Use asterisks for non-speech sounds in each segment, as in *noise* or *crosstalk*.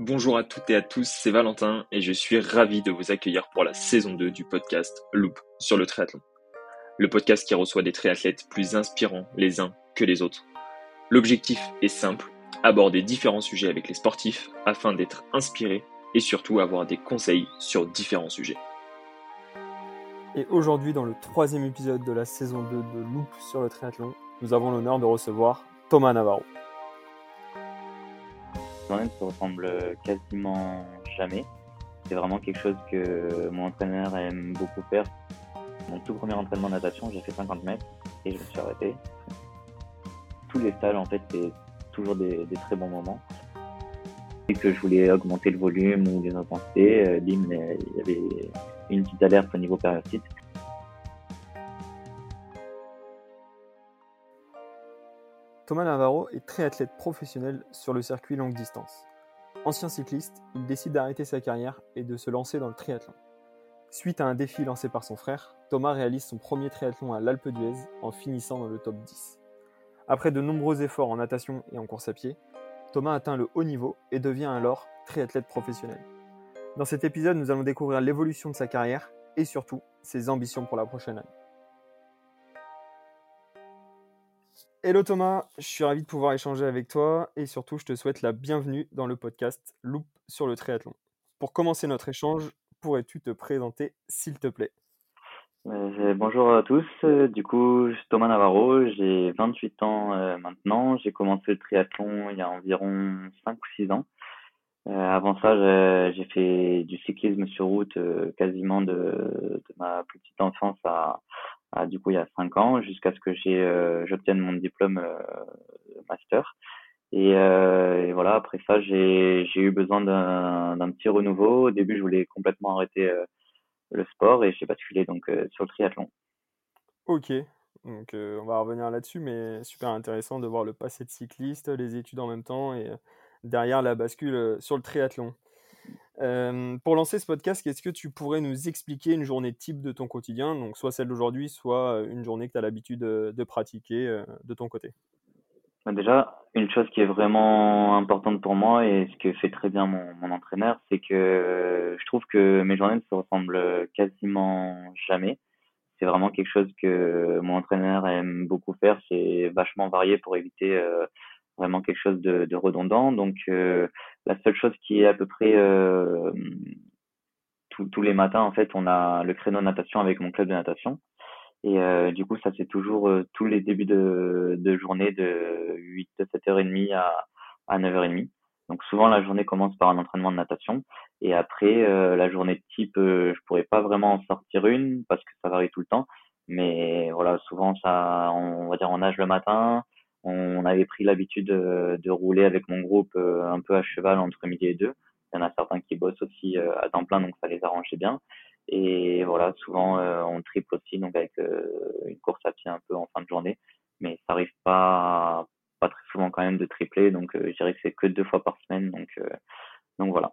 Bonjour à toutes et à tous, c'est Valentin et je suis ravi de vous accueillir pour la saison 2 du podcast Loop sur le triathlon. Le podcast qui reçoit des triathlètes plus inspirants les uns que les autres. L'objectif est simple, aborder différents sujets avec les sportifs afin d'être inspirés et surtout avoir des conseils sur différents sujets. Et aujourd'hui, dans le troisième épisode de la saison 2 de Loop sur le triathlon, nous avons l'honneur de recevoir Thomas Navarro. Se ressemble quasiment jamais. C'est vraiment quelque chose que mon entraîneur aime beaucoup faire. Mon tout premier entraînement de natation, j'ai fait 50 mètres et je me suis arrêté. Tous les salles, en fait, c'est toujours des, très bons moments. Et que je voulais augmenter le volume ou les intensités, euh, bim, il y avait une petite alerte au niveau périostite. Thomas Navarro est triathlète professionnel sur le circuit longue distance. Ancien cycliste, il décide d'arrêter sa carrière et de se lancer dans le triathlon. Suite à un défi lancé par son frère, Thomas réalise son premier triathlon à l'Alpe d'Huez en finissant dans le top 10. Après de nombreux efforts en natation et en course à pied, Thomas atteint le haut niveau et devient alors triathlète professionnel. Dans cet épisode, nous allons découvrir l'évolution de sa carrière et surtout ses ambitions pour la prochaine année. Hello Thomas, je suis ravi de pouvoir échanger avec toi et surtout je te souhaite la bienvenue dans le podcast Loop sur le triathlon. Pour commencer notre échange, pourrais-tu te présenter s'il te plaît? Euh, Bonjour à tous, euh, du coup je suis Thomas Navarro, j'ai 28 ans euh, maintenant, j'ai commencé le triathlon il y a environ 5 ou 6 ans. avant ça j'ai fait du cyclisme sur route quasiment de, de, ma petite enfance à, ah, du coup il y a cinq ans jusqu'à ce que j'ai euh, j'obtienne mon diplôme euh, master. Et, euh, et, voilà, après ça, j'ai eu besoin d'un petit renouveau. Au début, je voulais complètement arrêter le sport et j'ai basculé donc sur le triathlon. Ok, donc on va revenir là-dessus, mais super intéressant de voir le passé de cycliste, les études en même temps et derrière la bascule sur le triathlon pour lancer ce podcast, est-ce que tu pourrais nous expliquer une journée type de ton quotidien, donc soit celle d'aujourd'hui, soit une journée que tu as l'habitude de, pratiquer de ton côté? Bah, Déjà, une chose qui est vraiment importante pour moi et ce que fait très bien mon entraîneur, c'est que je trouve que mes journées ne se ressemblent quasiment jamais. C'est vraiment quelque chose que mon entraîneur aime beaucoup faire. C'est vachement varié pour éviter vraiment quelque chose de, de redondant. Donc euh, la seule chose qui est à peu près euh, tous les matins, en fait, on a le créneau natation avec mon club de natation. Et euh, du coup, ça c'est toujours tous les débuts de, de journée de 8 7h30 à, à 9h30. Donc souvent la journée commence par un entraînement de natation et après la journée de type je pourrais pas vraiment en sortir une parce que ça varie tout le temps mais voilà souvent ça on va dire on nage le matin on avait pris l'habitude de, rouler avec mon groupe euh, un peu à cheval entre midi et deux. Il y en a certains qui bossent aussi euh, à temps plein, donc ça les arrangeait bien. Et voilà, souvent euh, on triple aussi, donc avec une course à pied un peu en fin de journée. Mais ça arrive pas, pas très souvent quand même de tripler, donc je dirais que c'est que deux fois par semaine. Donc, donc voilà.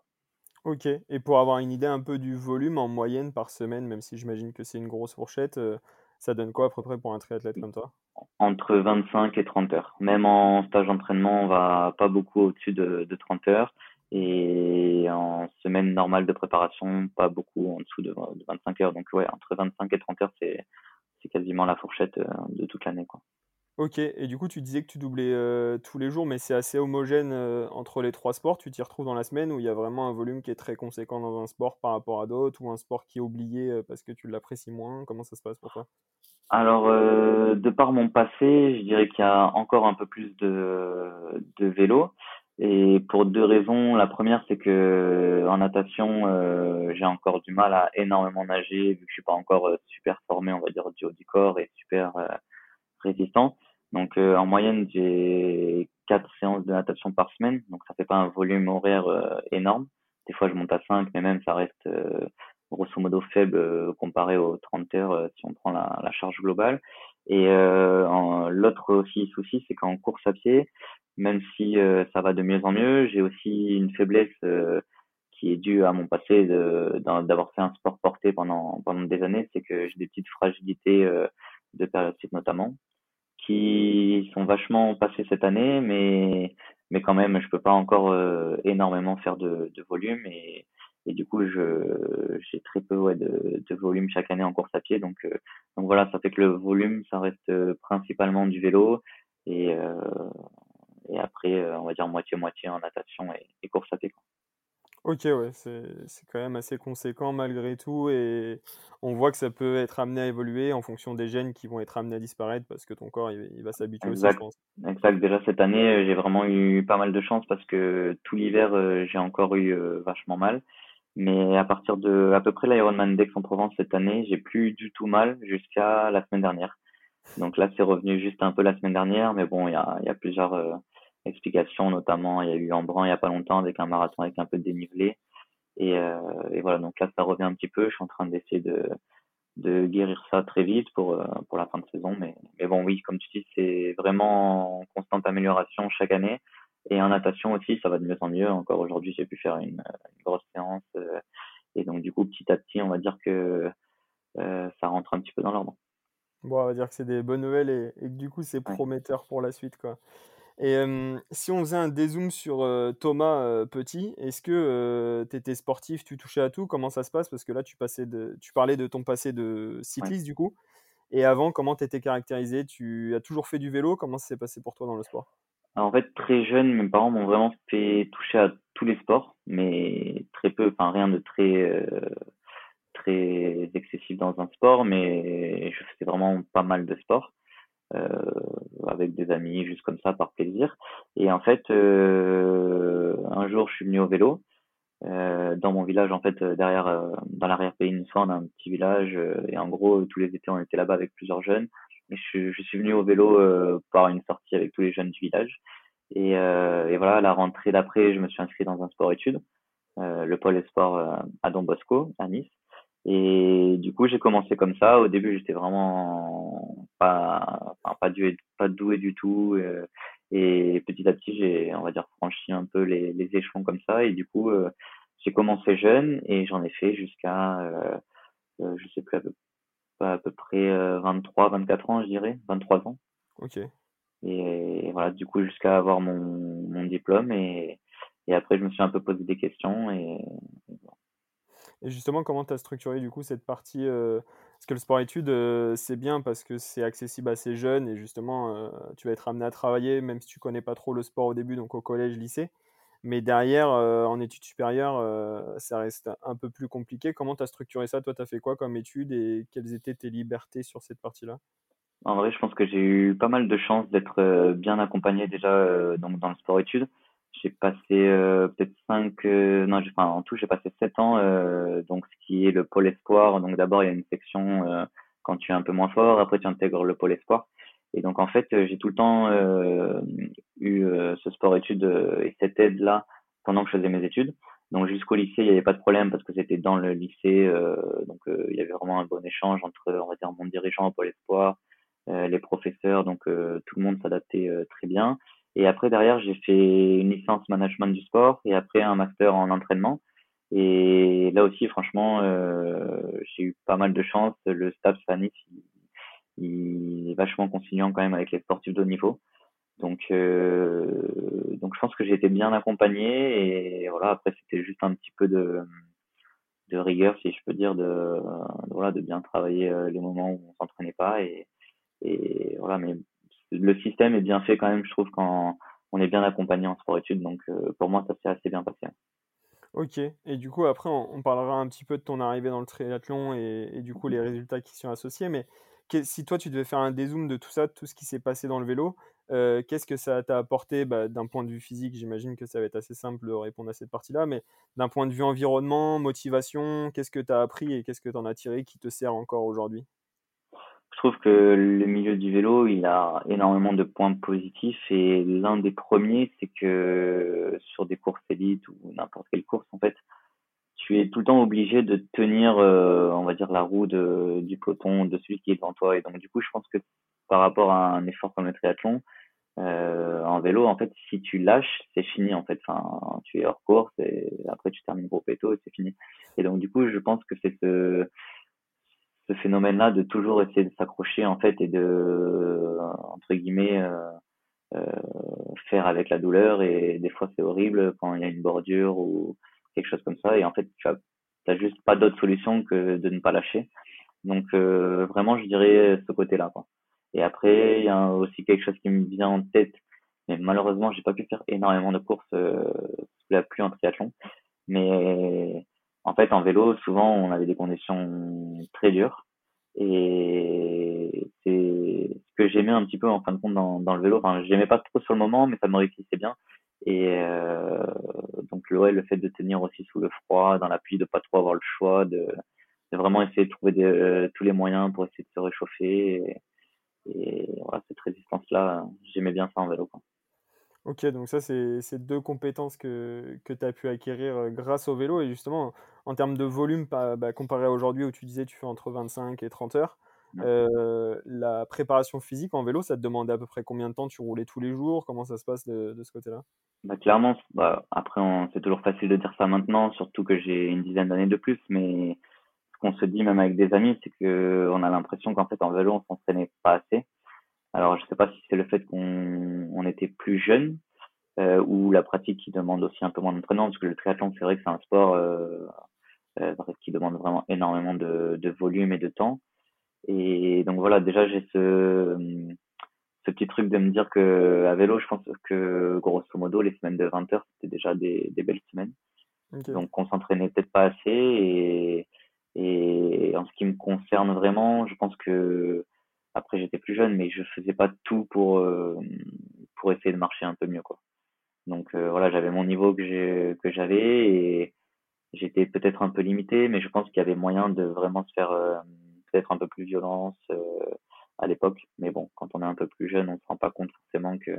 Ok, et pour avoir une idée un peu du volume en moyenne par semaine, même si j'imagine que c'est une grosse fourchette, ça donne quoi à peu près pour un triathlète comme toi? Entre 25 et 30 heures. Même en stage d'entraînement, on va pas beaucoup au-dessus de, de 30 heures. Et en semaine normale de préparation, pas beaucoup en dessous de, 25 heures. Donc ouais, entre 25 et 30 heures, c'est quasiment la fourchette euh, de toute l'année. quoi. Ok, et du coup, tu disais que tu doublais tous les jours, mais c'est assez homogène entre les trois sports. Tu t'y retrouves dans la semaine où il y a vraiment un volume qui est très conséquent dans un sport par rapport à d'autres, ou un sport qui est oublié parce que tu l'apprécies moins? Comment ça se passe pour toi? Alors, de par mon passé, je dirais qu'il y a encore un peu plus de, de vélo. Et pour deux raisons. La première, c'est que en natation, j'ai encore du mal à énormément nager, vu que je suis pas encore super formé, on va dire, du haut du corps et super résistant. Donc euh, en moyenne, j'ai quatre séances de natation par semaine, donc ça fait pas un volume horaire euh, énorme. Des fois, je monte à 5, mais même ça reste euh, grosso modo faible comparé aux 30 heures si on prend la, la charge globale. Et l'autre aussi souci, c'est qu'en course à pied, même si ça va de mieux en mieux, j'ai aussi une faiblesse qui est due à mon passé d'avoir fait un sport porté pendant pendant des années, c'est que j'ai des petites fragilités de période notamment qui sont vachement passés cette année, mais mais quand même, je peux pas encore énormément faire de, de volume et, et du coup, je j'ai très peu ouais, de, de volume chaque année en course à pied. Donc, donc voilà, ça fait que le volume, ça reste principalement du vélo et, et après, on va dire moitié-moitié en natation et, course à pied. Quoi. Ok, ouais, c'est quand même assez conséquent malgré tout et on voit que ça peut être amené à évoluer en fonction des gènes qui vont être amenés à disparaître parce que ton corps il, va s'habituer aussi, je pense. Exact. Déjà cette année, euh, j'ai vraiment eu pas mal de chance parce que tout l'hiver, euh, j'ai encore eu euh, vachement mal. Mais à partir de à peu près l'Ironman d'Aix-en-Provence cette année, j'ai plus du tout mal jusqu'à la semaine dernière. Donc là, c'est revenu juste un peu la semaine dernière, mais bon, il y a, y a plusieurs explications, notamment il y a eu Embrun il y a pas longtemps avec un marathon avec un peu de dénivelé. Et, euh, et voilà, donc là ça revient un petit peu. Je suis en train d'essayer de, de guérir ça très vite pour, euh, pour la fin de saison. Mais, mais bon, oui, comme tu dis, c'est vraiment en constante amélioration chaque année. Et en natation aussi, ça va de mieux en mieux. Encore aujourd'hui, j'ai pu faire une, une grosse séance. Euh, et donc, du coup, petit à petit, on va dire que ça rentre un petit peu dans l'ordre. Bon, on va dire que c'est des bonnes nouvelles et, et que du coup, c'est prometteur pour la suite. Quoi. Et si on faisait un dézoom sur Thomas Petit, est-ce que tu étais sportif, tu touchais à tout? Comment ça se passe? Parce que là, tu, passais de, tu parlais de ton passé de cycliste, du coup. Et avant, comment tu étais caractérisé? Tu as toujours fait du vélo? Comment ça s'est passé pour toi dans le sport? En fait, très jeune, mes parents m'ont vraiment fait toucher à tous les sports, mais très peu, enfin rien de très, très excessif dans un sport, mais je faisais vraiment pas mal de sports. Euh, avec des amis, juste comme ça, par plaisir. Et en fait, euh, un jour, je suis venu au vélo. Euh, dans mon village, en fait, derrière, dans l'arrière-pays une fois, on a un petit village, et en gros, tous les étés, on était là-bas avec plusieurs jeunes. Et je, je, suis venu au vélo par une sortie avec tous les jeunes du village. Et, et voilà, la rentrée d'après, je me suis inscrit dans un sport-études, le pôle Esport à Don Bosco, à Nice. Et du coup, j'ai commencé comme ça. Au début, j'étais vraiment pas, enfin, pas, doué, pas doué du tout. Euh, et petit à petit, j'ai, on va dire, franchi un peu les, les échelons comme ça. Et du coup, euh, j'ai commencé jeune et j'en ai fait jusqu'à, euh, euh, je sais plus, à peu, à peu près 23, 24 ans, je dirais, 23 ans. Ok. Et, voilà, du coup, jusqu'à avoir mon, mon diplôme. Et, et après, je me suis un peu posé des questions. Et, et voilà. Et justement, comment tu as structuré du coup cette partie euh, Parce que le sport-études, euh, c'est bien parce que c'est accessible à ces jeunes et justement, euh, tu vas être amené à travailler même si tu connais pas trop le sport au début, donc au collège, lycée. Mais derrière, en études supérieures, ça reste un peu plus compliqué. Comment tu as structuré ça? Toi, tu as fait quoi comme études et quelles étaient tes libertés sur cette partie-là? En vrai, je pense que j'ai eu pas mal de chance d'être bien accompagné déjà dans le sport-études j'ai passé euh, peut-être cinq, euh, non, enfin en tout j'ai passé sept ans, euh, donc ce qui est le pôle espoir. Donc d'abord il y a une section euh, quand tu es un peu moins fort, après tu intègres le pôle espoir. Et donc en fait j'ai tout le temps eu ce sport études et cette aide là pendant que je faisais mes études. Donc jusqu'au lycée il n'y avait pas de problème parce que c'était dans le lycée, donc il y avait vraiment un bon échange entre on va dire mon dirigeant au pôle espoir, les professeurs, donc tout le monde s'adaptait très bien. Et après, derrière, j'ai fait une licence management du sport et après un master en entraînement. Et là aussi, franchement, euh, j'ai eu pas mal de chance. Le staff il, il, est vachement conciliant quand même avec les sportifs de haut niveau. Donc, euh, donc je pense que j'ai été bien accompagné. Et voilà, après, c'était juste un petit peu de, de rigueur, si je peux dire, de, de voilà, de bien travailler euh, les moments où on s'entraînait pas. Et, et voilà, mais le système est bien fait quand même, je trouve, quand on est bien accompagné en sport-études. Donc, euh, pour moi, ça s'est assez bien passé. Ok, et du coup, après, on, parlera un petit peu de ton arrivée dans le triathlon et, du coup, les résultats qui sont associés. Mais si toi, tu devais faire un dézoom de tout ça, tout ce qui s'est passé dans le vélo, euh, qu'est-ce que ça t'a apporté bah, d'un point de vue physique? J'imagine que ça va être assez simple de répondre à cette partie-là, mais d'un point de vue environnement, motivation, qu'est-ce que tu as appris et qu'est-ce que tu en as tiré qui te sert encore aujourd'hui? Trouve que le milieu du vélo, il a énormément de points positifs et l'un des premiers, c'est que sur des courses élites ou n'importe quelle course, en fait, tu es tout le temps obligé de tenir, euh, on va dire, la roue du peloton de celui qui est devant toi. Et donc, du coup, je pense que par rapport à un effort comme le triathlon, euh, en vélo, en fait, si tu lâches, c'est fini, en fait. Enfin, tu es hors course et après, tu termines gros péto et c'est fini. Et donc, du coup, je pense que c'est ce, ce phénomène-là de toujours essayer de s'accrocher en fait et de entre guillemets euh, faire avec la douleur. Et des fois c'est horrible quand il y a une bordure ou quelque chose comme ça. Et en fait tu as, as juste pas d'autre solution que de ne pas lâcher. Donc vraiment je dirais ce côté là et après il y a aussi quelque chose qui me vient en tête. Mais malheureusement j'ai pas pu faire énormément de courses sous la pluie en triathlon. Mais en fait, en vélo, souvent, on avait des conditions très dures. Et c'est ce que j'aimais un petit peu en fin de compte dans, le vélo. Enfin, j'aimais pas trop sur le moment, mais ça me réussissait bien. Et euh, donc, ouais, le fait de tenir aussi sous le froid, dans la pluie, de pas trop avoir le choix, de, vraiment essayer de trouver euh, tous les moyens pour essayer de se réchauffer. Et, et voilà, cette résistance-là, j'aimais bien ça en vélo. Quoi. Ok, donc ça, c'est deux compétences que, que tu as pu acquérir euh, grâce au vélo. Et justement, en termes de volume, bah, comparé à aujourd'hui où tu disais tu fais entre 25 et 30 heures, euh, la préparation physique en vélo, ça te demandait à peu près combien de temps tu roulais tous les jours? Comment ça se passe de, de ce côté-là? Bah, Clairement, bah, après, c'est toujours facile de dire ça maintenant, surtout que j'ai une dizaine d'années de plus. Mais ce qu'on se dit même avec des amis, c'est qu'on a l'impression qu'en fait, en vélo, on s'entraînait pas assez. Alors, je sais pas si c'est le fait qu'on on était plus jeune euh, ou la pratique qui demande aussi un peu moins d'entraînement, parce que le triathlon, c'est vrai que c'est un sport euh, euh, qui demande vraiment énormément de, de volume et de temps. Et donc voilà, déjà j'ai ce, ce petit truc de me dire que à vélo, je pense que grosso modo, les semaines de 20 heures, c'était déjà des, des belles semaines. Donc on s'entraînait peut-être pas assez. Et, et en ce qui me concerne vraiment, je pense que après, j'étais plus jeune, mais je faisais pas tout pour, euh, pour essayer de marcher un peu mieux, quoi. Donc euh, voilà, j'avais mon niveau que que j'avais et j'étais peut-être un peu limité, mais je pense qu'il y avait moyen de vraiment se faire euh, peut-être un peu plus violence à l'époque. Mais bon, quand on est un peu plus jeune, on se rend pas compte forcément que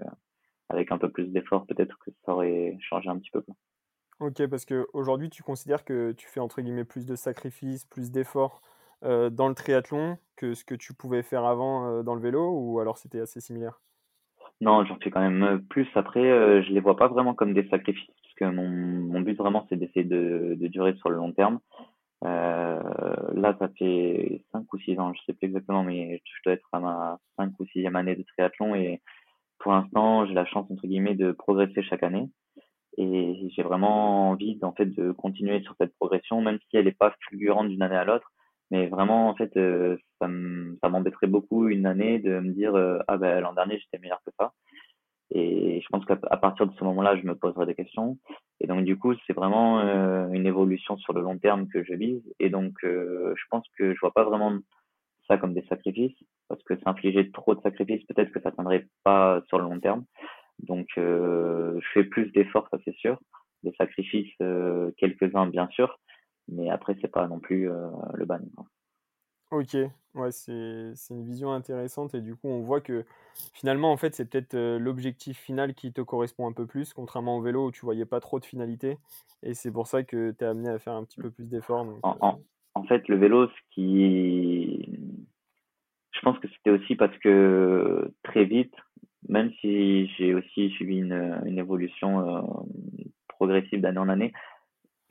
avec un peu plus d'efforts, peut-être que ça aurait changé un petit peu. Quoi. Ok, parce que aujourd'hui, tu considères que tu fais entre guillemets plus de sacrifices, plus d'efforts euh, dans le triathlon que ce que tu pouvais faire avant euh, dans le vélo ou alors c'était assez similaire? Non, j'en fais quand même euh, plus. Après, euh, je les vois pas vraiment comme des sacrifices parce que mon, but vraiment c'est d'essayer de, de durer sur le long terme. là, ça fait 5 ou 6 ans, je sais plus exactement, mais je dois être à ma 5 ou 6e année de triathlon et pour l'instant, j'ai la chance entre guillemets de progresser chaque année et j'ai vraiment envie en fait de continuer sur cette progression même si elle n'est pas fulgurante d'une année à l'autre mais vraiment, en fait, euh, ça m'embêterait beaucoup une année de me dire euh, ah ben l'an dernier j'étais meilleur que ça. Et je pense qu'à partir de ce moment-là, je me poserai des questions. Et donc du coup, c'est vraiment euh, une évolution sur le long terme que je vise. Et donc, je pense que je vois pas vraiment ça comme des sacrifices, parce que s'infliger trop de sacrifices, peut-être que ça tiendrait pas sur le long terme. Donc, je fais plus d'efforts, ça c'est sûr. Des sacrifices, quelques-uns bien sûr, mais après c'est pas non plus euh, le ban. Ok, ouais, c'est une vision intéressante et du coup on voit que finalement en fait c'est peut-être euh, l'objectif final qui te correspond un peu plus, contrairement au vélo où tu voyais pas trop de finalité et c'est pour ça que tu es amené à faire un petit peu plus d'efforts. En, en, euh, en, fait le vélo, ce qui... Je pense que c'était aussi parce que très vite, même si j'ai aussi suivi une, une évolution progressive d'année en année,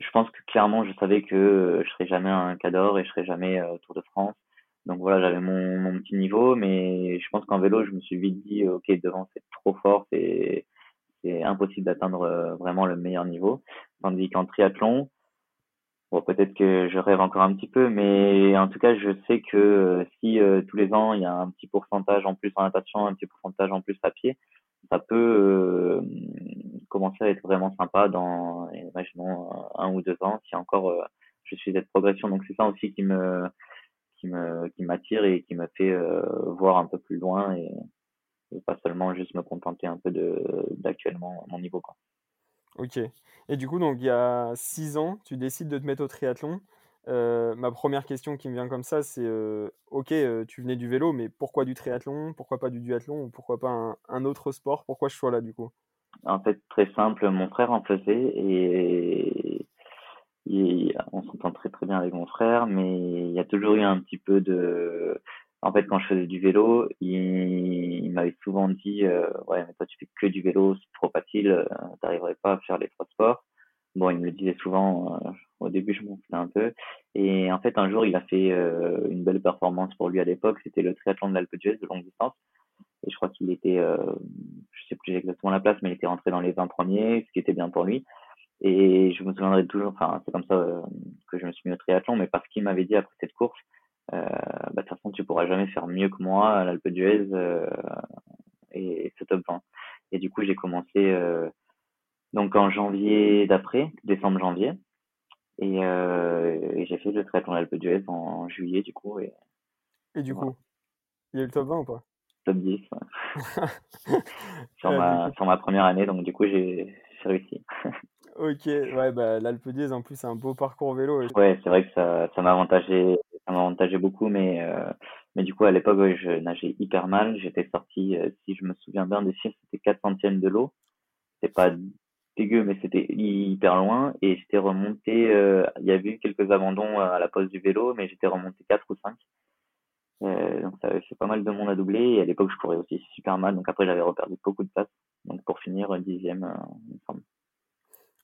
je pense que clairement, je savais que euh, je serais jamais un cador et je serais jamais euh, Tour de France. Donc voilà, j'avais mon, petit niveau, mais je pense qu'en vélo, je me suis vite dit, ok, devant c'est trop fort, c'est impossible d'atteindre euh, vraiment le meilleur niveau. Tandis qu'en triathlon, bon, peut-être que je rêve encore un petit peu, mais en tout cas, je sais que si tous les ans il y a un petit pourcentage en plus en natation, un petit pourcentage en plus à pied, ça peut commencer à être vraiment sympa dans, imaginons, un ou deux ans, si encore euh, je suis cette progression. Donc c'est ça aussi qui me, qui me, qui m'attire et qui me fait euh, voir un peu plus loin et, pas seulement juste me contenter un peu de d'actuellement mon niveau. Quoi. Ok. Et du coup, donc il y a six ans, tu décides de te mettre au triathlon. Euh, ma première question qui me vient comme ça, c'est ok, tu venais du vélo, mais pourquoi du triathlon? Pourquoi pas du duathlon? Ou pourquoi pas un, autre sport? Pourquoi je sois là du coup? En fait, très simple, mon frère en faisait et, on s'entend très très bien avec mon frère, mais il y a toujours eu un petit peu de... En fait, quand je faisais du vélo, il, m'avait souvent dit euh, Ouais, mais toi tu fais que du vélo, c'est trop facile, euh, t'arriverais pas à faire les trois sports. Bon, il me le disait souvent, euh, au début je m'en foutais un peu. Et en fait, un jour, il a fait une belle performance pour lui à l'époque, c'était le triathlon de l'Alpe d'Huez de longue distance. Et je crois qu'il était, euh, je sais plus exactement la place, mais il était rentré dans les 20 premiers, ce qui était bien pour lui. Et je me souviendrai toujours, enfin, c'est comme ça euh, que je me suis mis au triathlon, mais parce qu'il m'avait dit après cette course, euh, bah, de toute façon, tu pourras jamais faire mieux que moi à l'Alpe d'Huez euh, et c'est top 20. Et du coup, j'ai commencé euh, donc en janvier d'après, décembre-janvier. Et, et j'ai fait le triathlon l'Alpe d'Huez en, en, juillet, du coup. Et, et du coup, il y a eu le top 20 ou pas? Top 10. Ouais. *laughs* sur, ma, sur ma première année, donc du coup, j'ai réussi. *laughs* Ok, ouais, bah, l'Alpe d'Huez, en plus, c'est un beau parcours vélo. Ouais, c'est vrai que ça, ça m'avantageait, ça m'avantageait beaucoup, mais, euh, mais du coup, à l'époque, ouais, je nageais hyper mal. J'étais sorti, euh, si je me souviens bien des chiffres, c'était 4 centièmes de l'eau. C'est pas dégueu, mais c'était hyper loin. Et j'étais remonté, euh, il y avait eu quelques abandons à la pause du vélo, mais j'étais remonté 4 ou 5. Euh, donc ça avait fait pas mal de monde à doubler. Et à l'époque, je courais aussi super mal. Donc après, j'avais reperdu beaucoup de place. Donc pour finir, dixième, euh, il me semble.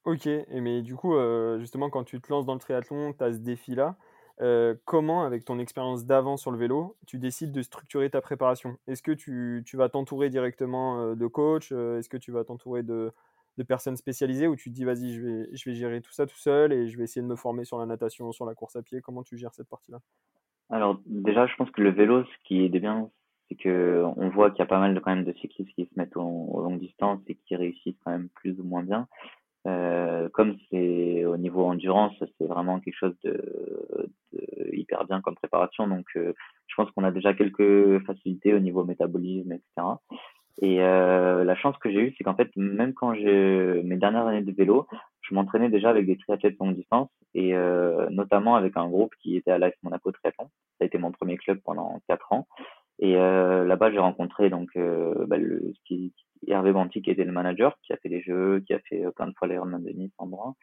Ok, et mais du coup, euh, justement, quand tu te lances dans le triathlon, tu as ce défi-là. Euh, comment, avec ton expérience d'avant sur le vélo, tu décides de structurer ta préparation? Est-ce que tu, tu vas t'entourer directement euh, de coach Est-ce que tu vas t'entourer de, de, personnes spécialisées ou tu te dis, vas-y, je vais, je vais gérer tout ça tout seul et je vais essayer de me former sur la natation, sur la course à pied? Comment tu gères cette partie-là? Alors, déjà, je pense que le vélo, ce qui est bien, c'est que on voit qu'il y a pas mal de, quand même de cyclistes qui se mettent aux, longues distances et qui réussissent quand même plus ou moins bien. Euh, comme c'est au niveau endurance, c'est vraiment quelque chose de, de, hyper bien comme préparation. Donc, euh, je pense qu'on a déjà quelques facilités au niveau métabolisme, etc. Et euh, la chance que j'ai eue, c'est qu'en fait, même quand j'ai mes dernières années de vélo, je m'entraînais déjà avec des triathlètes longue distance et euh, notamment avec un groupe qui était à l'AS Monaco Triathlon. Ça a été mon premier club pendant quatre ans. Et euh, là-bas, j'ai rencontré donc euh, bah, le, Hervé Banti qui était le manager, qui a fait les jeux, qui a fait euh, plein de fois l'Ironman de Nice en bras.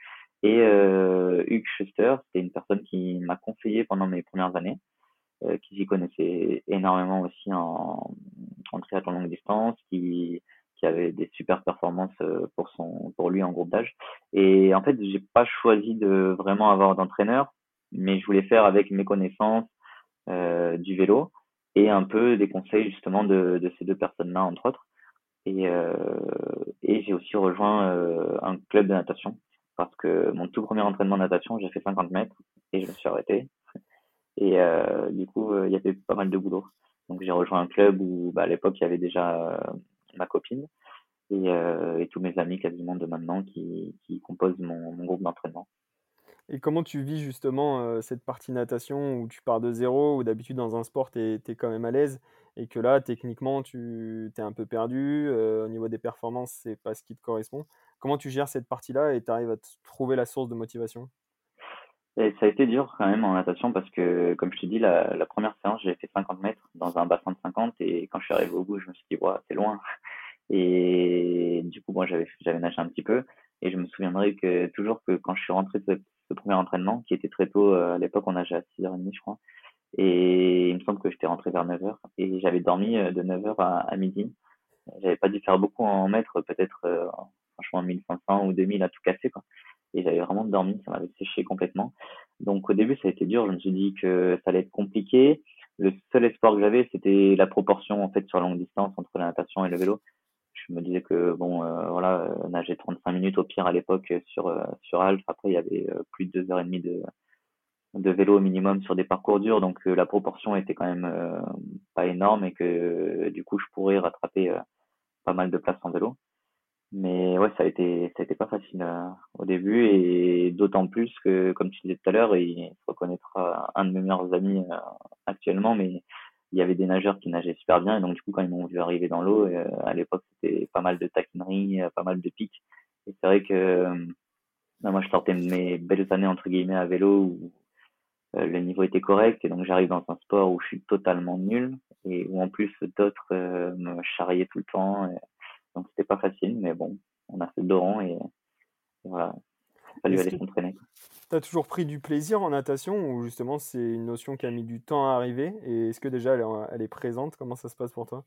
Et euh, Hugues Schuster, c'était une personne qui m'a conseillé pendant mes premières années, euh, qui s'y connaissait énormément aussi en, en triathlon longue distance, qui, avait des super performances euh, pour son pour lui en groupe d'âge. Et en fait, j'ai pas choisi de vraiment avoir d'entraîneur, mais je voulais faire avec mes connaissances euh, du vélo et un peu des conseils justement de, ces deux personnes-là entre autres. Et, euh, et j'ai aussi rejoint un club de natation parce que mon tout premier entraînement de natation, j'ai fait 50 mètres et je me suis arrêté. Et du coup, il y avait pas mal de boulot. Donc j'ai rejoint un club où bah, à l'époque il y avait déjà ma copine et, et, tous mes amis quasiment de maintenant qui, composent mon, groupe d'entraînement. Et comment tu vis justement euh, cette partie natation où tu pars de zéro, où d'habitude dans un sport tu es, quand même à l'aise et que là techniquement tu es un peu perdu, euh, au niveau des performances c'est pas ce qui te correspond. Comment tu gères cette partie-là et tu arrives à trouver la source de motivation? Et ça a été dur quand même en natation parce que, comme je te dis, la, la première séance, j'ai fait 50 mètres dans un bassin de 50 et quand je suis arrivé au bout, je me suis dit, ouais, c'est loin. *laughs* Et du coup, moi, j'avais, nagé un petit peu et je me souviendrai que toujours que quand je suis rentré de ce premier entraînement qui était très tôt. Euh, à l'époque, on nageait à 6h30, je crois. Et il me semble que j'étais rentré vers 9h et j'avais dormi euh, de 9h à, à midi. J'avais pas dû faire beaucoup en mètres, peut-être euh, franchement 1500 ou 2000 à tout casser quoi. Et j'avais vraiment dormi, ça m'avait séché complètement. Donc au début ça a été dur, je me suis dit que ça allait être compliqué. Le seul espoir que j'avais c'était la proportion en fait sur longue distance entre la natation et le vélo. Je me disais que bon euh, voilà euh, nager 35 minutes au pire à l'époque sur euh, sur Alf après il y avait euh, plus de deux heures et demie de de vélo au minimum sur des parcours durs. Donc la proportion était quand même pas énorme et que du coup je pourrais rattraper pas mal de place en vélo mais ouais ça a été ça a été pas facile au début. Et d'autant plus que comme tu disais tout à l'heure il se reconnaîtra un de mes meilleurs amis actuellement. Mais il y avait des nageurs qui nageaient super bien. Et donc du coup quand ils m'ont vu arriver dans l'eau euh, à l'époque c'était pas mal de taquineries pas mal de pics. Et c'est vrai que euh, moi je sortais mes belles années entre guillemets à vélo où euh, le niveau était correct. Et donc j'arrive dans un sport où je suis totalement nul et où en plus d'autres me charriaient tout le temps donc c'était pas facile mais bon on a fait le dos et, et voilà fallu aller s'entraîner. Tu as toujours pris du plaisir en natation ou justement c'est une notion qui a mis du temps à arriver? Et est-ce que déjà elle est, elle est, présente? Comment ça se passe pour toi?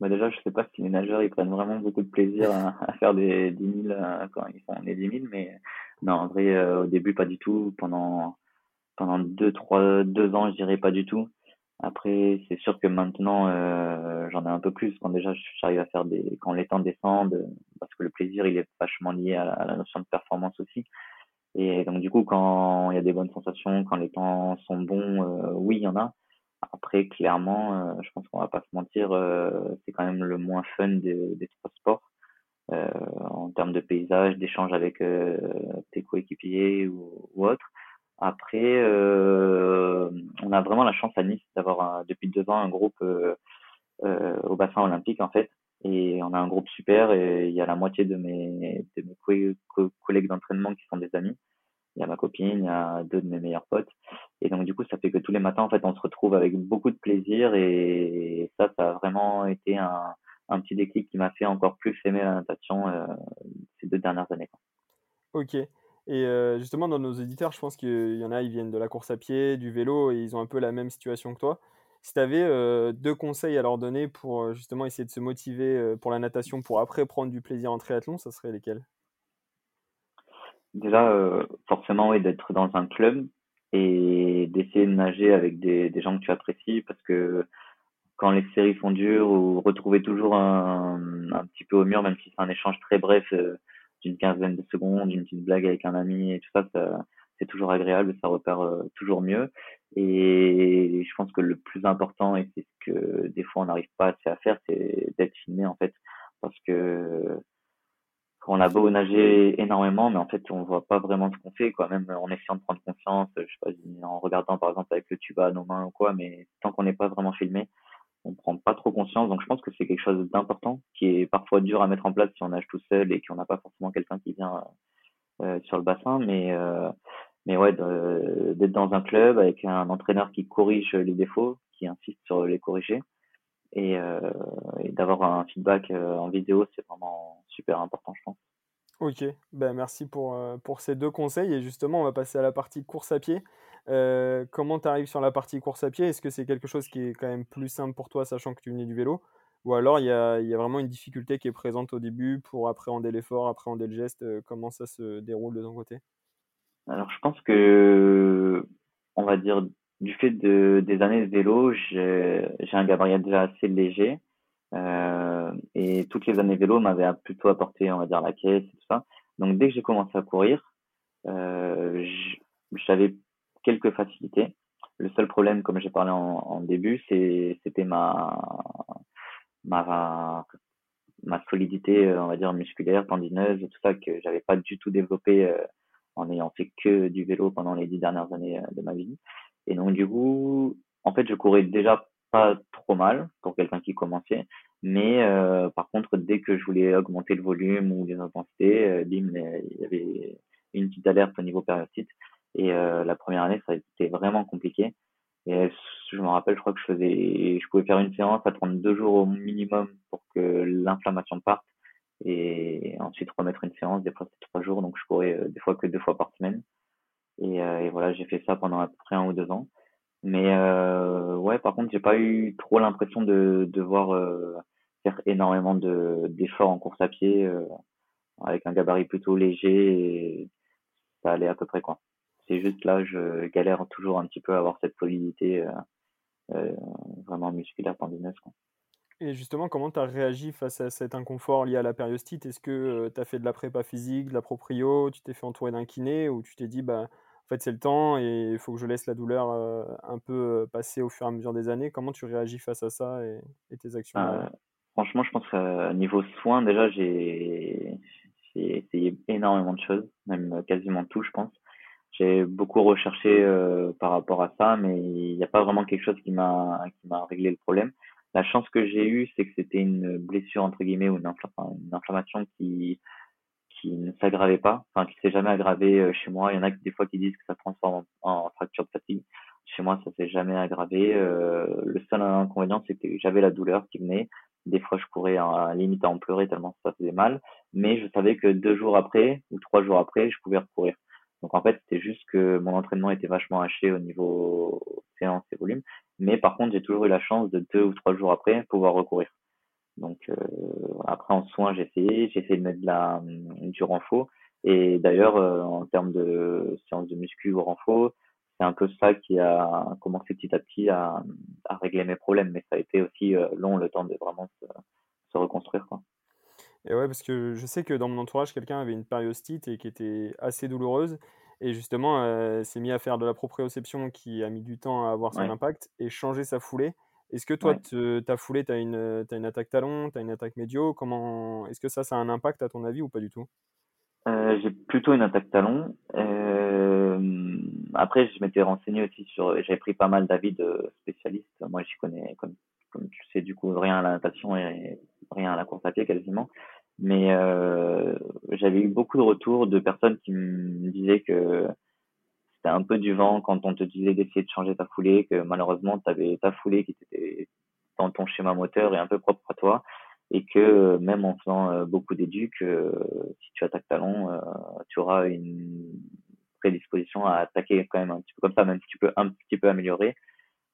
Bah Déjà, je sais pas si les nageurs ils prennent vraiment beaucoup de plaisir à, *laughs* à faire des 10 000 quand ils font les 10 000, mais non, en vrai, euh, au début, pas du tout. Pendant, pendant deux, trois, deux ans, je dirais pas du tout. Après, c'est sûr que maintenant, euh, j'en ai un peu plus quand déjà j'arrive à faire des, quand les temps descendent, parce que le plaisir, il est vachement lié à la, notion de performance aussi. Et donc, du coup, quand il y a des bonnes sensations, quand les temps sont bons, euh, oui, il y en a. Après, clairement, euh, je pense qu'on va pas se mentir, c'est quand même le moins fun des, des trois sports. en termes de paysage, d'échange avec tes coéquipiers ou, ou autres. Après, euh, on a vraiment la chance à Nice d'avoir depuis deux ans un groupe euh, euh, au bassin olympique en fait. Et on a un groupe super et il y a la moitié de mes, de mes collègues d'entraînement qui sont des amis. Il y a ma copine, il y a deux de mes meilleurs potes. Et donc du coup, ça fait que tous les matins, en fait, on se retrouve avec beaucoup de plaisir et ça, ça a vraiment été un, un petit déclic qui m'a fait encore plus aimer la natation ces deux dernières années. Ok. Et euh, justement, dans nos éditeurs, je pense qu'il y en a, ils viennent de la course à pied, du vélo, et ils ont un peu la même situation que toi. Si tu avais euh, deux conseils à leur donner pour euh, justement essayer de se motiver pour la natation, pour après prendre du plaisir en triathlon, ça serait lesquels? Déjà, forcément, oui, d'être dans un club et d'essayer de nager avec des, gens que tu apprécies, parce que quand les séries font dur, ou retrouver toujours un petit peu au mur, même si c'est un échange très bref, d'une quinzaine de secondes, une petite blague avec un ami et tout ça, c'est toujours agréable, ça repère euh, toujours mieux. Et je pense que le plus important, et c'est ce que des fois on n'arrive pas assez à faire, c'est d'être filmé en fait. Parce que on a beau nager énormément, mais en fait on voit pas vraiment ce qu'on fait, quoi. Même en essayant de prendre confiance, je sais pas, en regardant par exemple avec le tuba à nos mains ou quoi, mais tant qu'on n'est pas vraiment filmé, on prend pas trop conscience. Donc je pense que c'est quelque chose d'important qui est parfois dur à mettre en place si on nage tout seul et qu'on n'a pas forcément quelqu'un qui vient euh, sur le bassin. Mais euh, mais ouais, d'être dans un club avec un entraîneur qui corrige les défauts, qui insiste sur les corriger et, euh, et d'avoir un feedback en vidéo, c'est vraiment super important, je pense. Ok, ben merci pour, pour ces deux conseils. Et justement, on va passer à la partie course à pied. Euh, comment tu arrives sur la partie course à pied? Est-ce que c'est quelque chose qui est quand même plus simple pour toi, sachant que tu venais du vélo? Ou alors il y a, y a, vraiment une difficulté qui est présente au début pour appréhender l'effort, appréhender le geste? Euh, Comment ça se déroule de ton côté? Alors je pense que, on va dire, du fait de, des années de vélo, j'ai un gabarit déjà assez léger. Euh, et toutes les années vélo m'avaient plutôt apporté, on va dire, la caisse et tout ça. Donc dès que j'ai commencé à courir, euh, j'avais quelques facilités. Le seul problème, comme j'ai parlé en, début, c'était ma, ma, ma solidité, euh, on va dire, musculaire, tendineuse, tout ça que j'avais pas du tout développé euh, en ayant fait que du vélo pendant les dix dernières années de ma vie. Et donc, du coup, en fait, je courais déjà pas trop mal pour quelqu'un qui commençait, mais euh, par contre, dès que je voulais augmenter le volume ou les intensités, euh, il y avait une petite alerte au niveau périostite. Et euh, la première année, ça a été vraiment compliqué. Et je me rappelle, je crois que je faisais, je pouvais faire une séance à 32 jours au minimum pour que l'inflammation parte. Et ensuite remettre une séance, des fois c'était trois jours, donc je courais euh, des fois que deux fois par semaine. Et, euh, et voilà, j'ai fait ça pendant à peu près un ou deux ans. Mais euh, ouais, par contre, j'ai pas eu trop l'impression de devoir euh, faire énormément de d'efforts en course à pied avec un gabarit plutôt léger. Et ça allait à peu près quoi. C'est juste là, je galère toujours un petit peu à avoir cette solidité euh, euh, vraiment musculaire tendineuse. Quoi. Et justement, comment tu as réagi face à cet inconfort lié à la périostite? Est-ce que euh, tu as fait de la prépa physique, de la proprio, tu t'es fait entourer d'un kiné ou tu t'es dit, bah, en fait, c'est le temps et il faut que je laisse la douleur un peu passer au fur et à mesure des années. Comment tu réagis face à ça et, tes actions Franchement, je pense qu'à niveau soins, déjà, j'ai essayé énormément de choses, même quasiment tout, je pense. J'ai beaucoup recherché euh, par rapport à ça, mais il n'y a pas vraiment quelque chose qui m'a qui m'a réglé le problème. La chance que j'ai eue, c'est que c'était une blessure entre guillemets ou une, une inflammation qui qui ne s'aggravait pas, enfin qui s'est jamais aggravée euh, chez moi. Il y en a des fois qui disent que ça transforme en, fracture de fatigue. Chez moi, ça s'est jamais aggravé. Euh, le seul inconvénient, c'est que j'avais la douleur qui venait. Des fois, je courais à limite à en pleurer tellement ça faisait mal. Mais je savais que deux jours après ou trois jours après, je pouvais recourir. Donc en fait, c'était juste que mon entraînement était vachement haché au niveau séance et volume. Mais par contre, j'ai toujours eu la chance de deux ou trois jours après pouvoir recourir. Donc euh, après en soins, j'ai essayé, j'ai essayé de mettre de la, du renfort. Et d'ailleurs, euh, en termes de séance de muscu ou renfort, c'est un peu ça qui a commencé petit à petit à, à réglé mes problèmes, mais ça a été aussi long le temps de vraiment se, se reconstruire. Quoi. Et ouais, parce que je sais que dans mon entourage, quelqu'un avait une périostite et qui était assez douloureuse. Et justement, euh, s'est mis à faire de la proprioception qui a mis du temps à avoir son impact et changer sa foulée. Est-ce que toi, ta foulée, tu as une, une attaque talon, tu as une attaque médio? Comment Est-ce que ça, ça a un impact à ton avis ou pas du tout? Euh, J'ai plutôt une attaque talon. Euh, après, je m'étais renseigné aussi sur. J'avais pris pas mal d'avis de spécialistes. Moi, j'y connais, comme, comme tu sais, du coup, rien à la natation et rien à la course à pied quasiment. Mais euh, j'avais eu beaucoup de retours de personnes qui me disaient que c'était un peu du vent quand on te disait d'essayer de changer ta foulée, que malheureusement tu avais ta foulée qui était dans ton schéma moteur et un peu propre à toi, et que même en faisant euh, beaucoup d'éduc, euh, si tu attaques talon, tu auras une prédisposition à attaquer quand même un petit peu comme ça, même si tu peux un petit peu améliorer,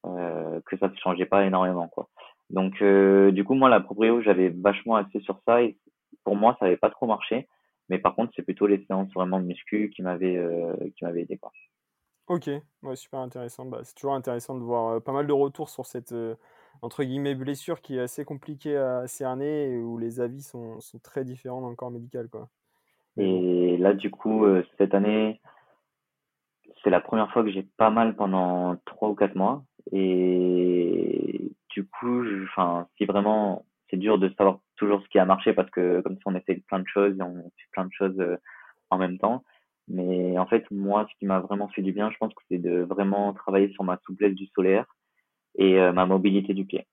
que ça ne changeait pas énormément quoi. Donc du coup moi la proprio j'avais vachement axé sur ça et pour moi, ça n'avait pas trop marché. Mais par contre, c'est plutôt les séances vraiment de muscu qui m'avaient euh, qui m'avaient aidé. Ok, ouais, super intéressant. Bah, c'est toujours intéressant de voir euh, pas mal de retours sur cette euh, entre guillemets blessure qui est assez compliquée à cerner et où les avis sont, sont très différents dans le corps médical. Quoi. Et là, du coup, cette année, c'est la première fois que j'ai pas mal pendant trois ou quatre mois. Et du coup, si vraiment c'est dur de savoir toujours ce qui a marché parce que comme si on essaie plein de choses et on fait plein de choses euh, en même temps. Mais en fait, moi, ce qui m'a vraiment fait du bien, je pense que c'est de vraiment travailler sur ma souplesse du solaire et euh, ma mobilité du pied.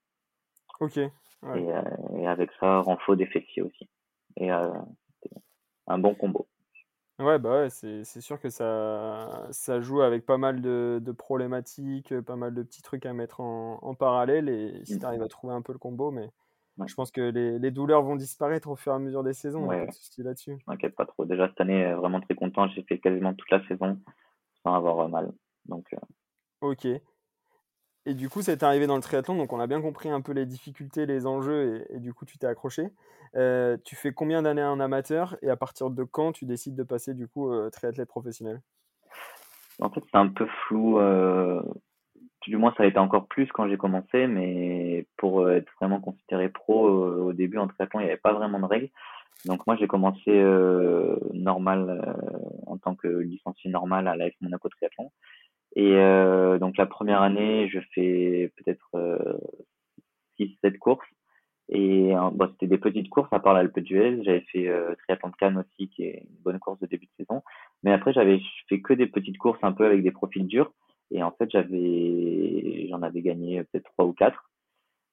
Ok. Euh, et, avec ça, renfort des fessiers aussi. Et un bon combo. Ouais, bah ouais, c'est sûr que ça, ça joue avec pas mal de, de, problématiques, pas mal de petits trucs à mettre en, en parallèle. Et si mmh. tu arrives à trouver un peu le combo, mais je pense que les, les, douleurs vont disparaître au fur et à mesure des saisons. Ouais. Pas de là-dessus. T'inquiète pas trop. Déjà cette année, euh, vraiment très content. J'ai fait quasiment toute la saison sans avoir euh, mal. Donc. Euh, ok. Et du coup, c'est arrivé dans le triathlon, donc on a bien compris un peu les difficultés, les enjeux, et, du coup, tu t'es accroché. tu fais combien d'années en amateur, et à partir de quand tu décides de passer du coup triathlète professionnel? En fait, c'est un peu flou du moins ça a été encore plus quand j'ai commencé, mais pour euh, être vraiment considéré pro euh, au début en triathlon, il n'y avait pas vraiment de règles. Donc moi j'ai commencé euh, normal en tant que licencié normal à l'AF Monaco Triathlon. Et donc la première année, je fais peut-être 6-7 courses. Et bon, c'était des petites courses à part l'Alpe d'Huez. J'avais fait triathlon de Cannes aussi, qui est une bonne course de début de saison. Mais après, j'avais fait que des petites courses un peu avec des profils durs. Et en fait, j'avais, j'en avais gagné peut-être trois ou quatre.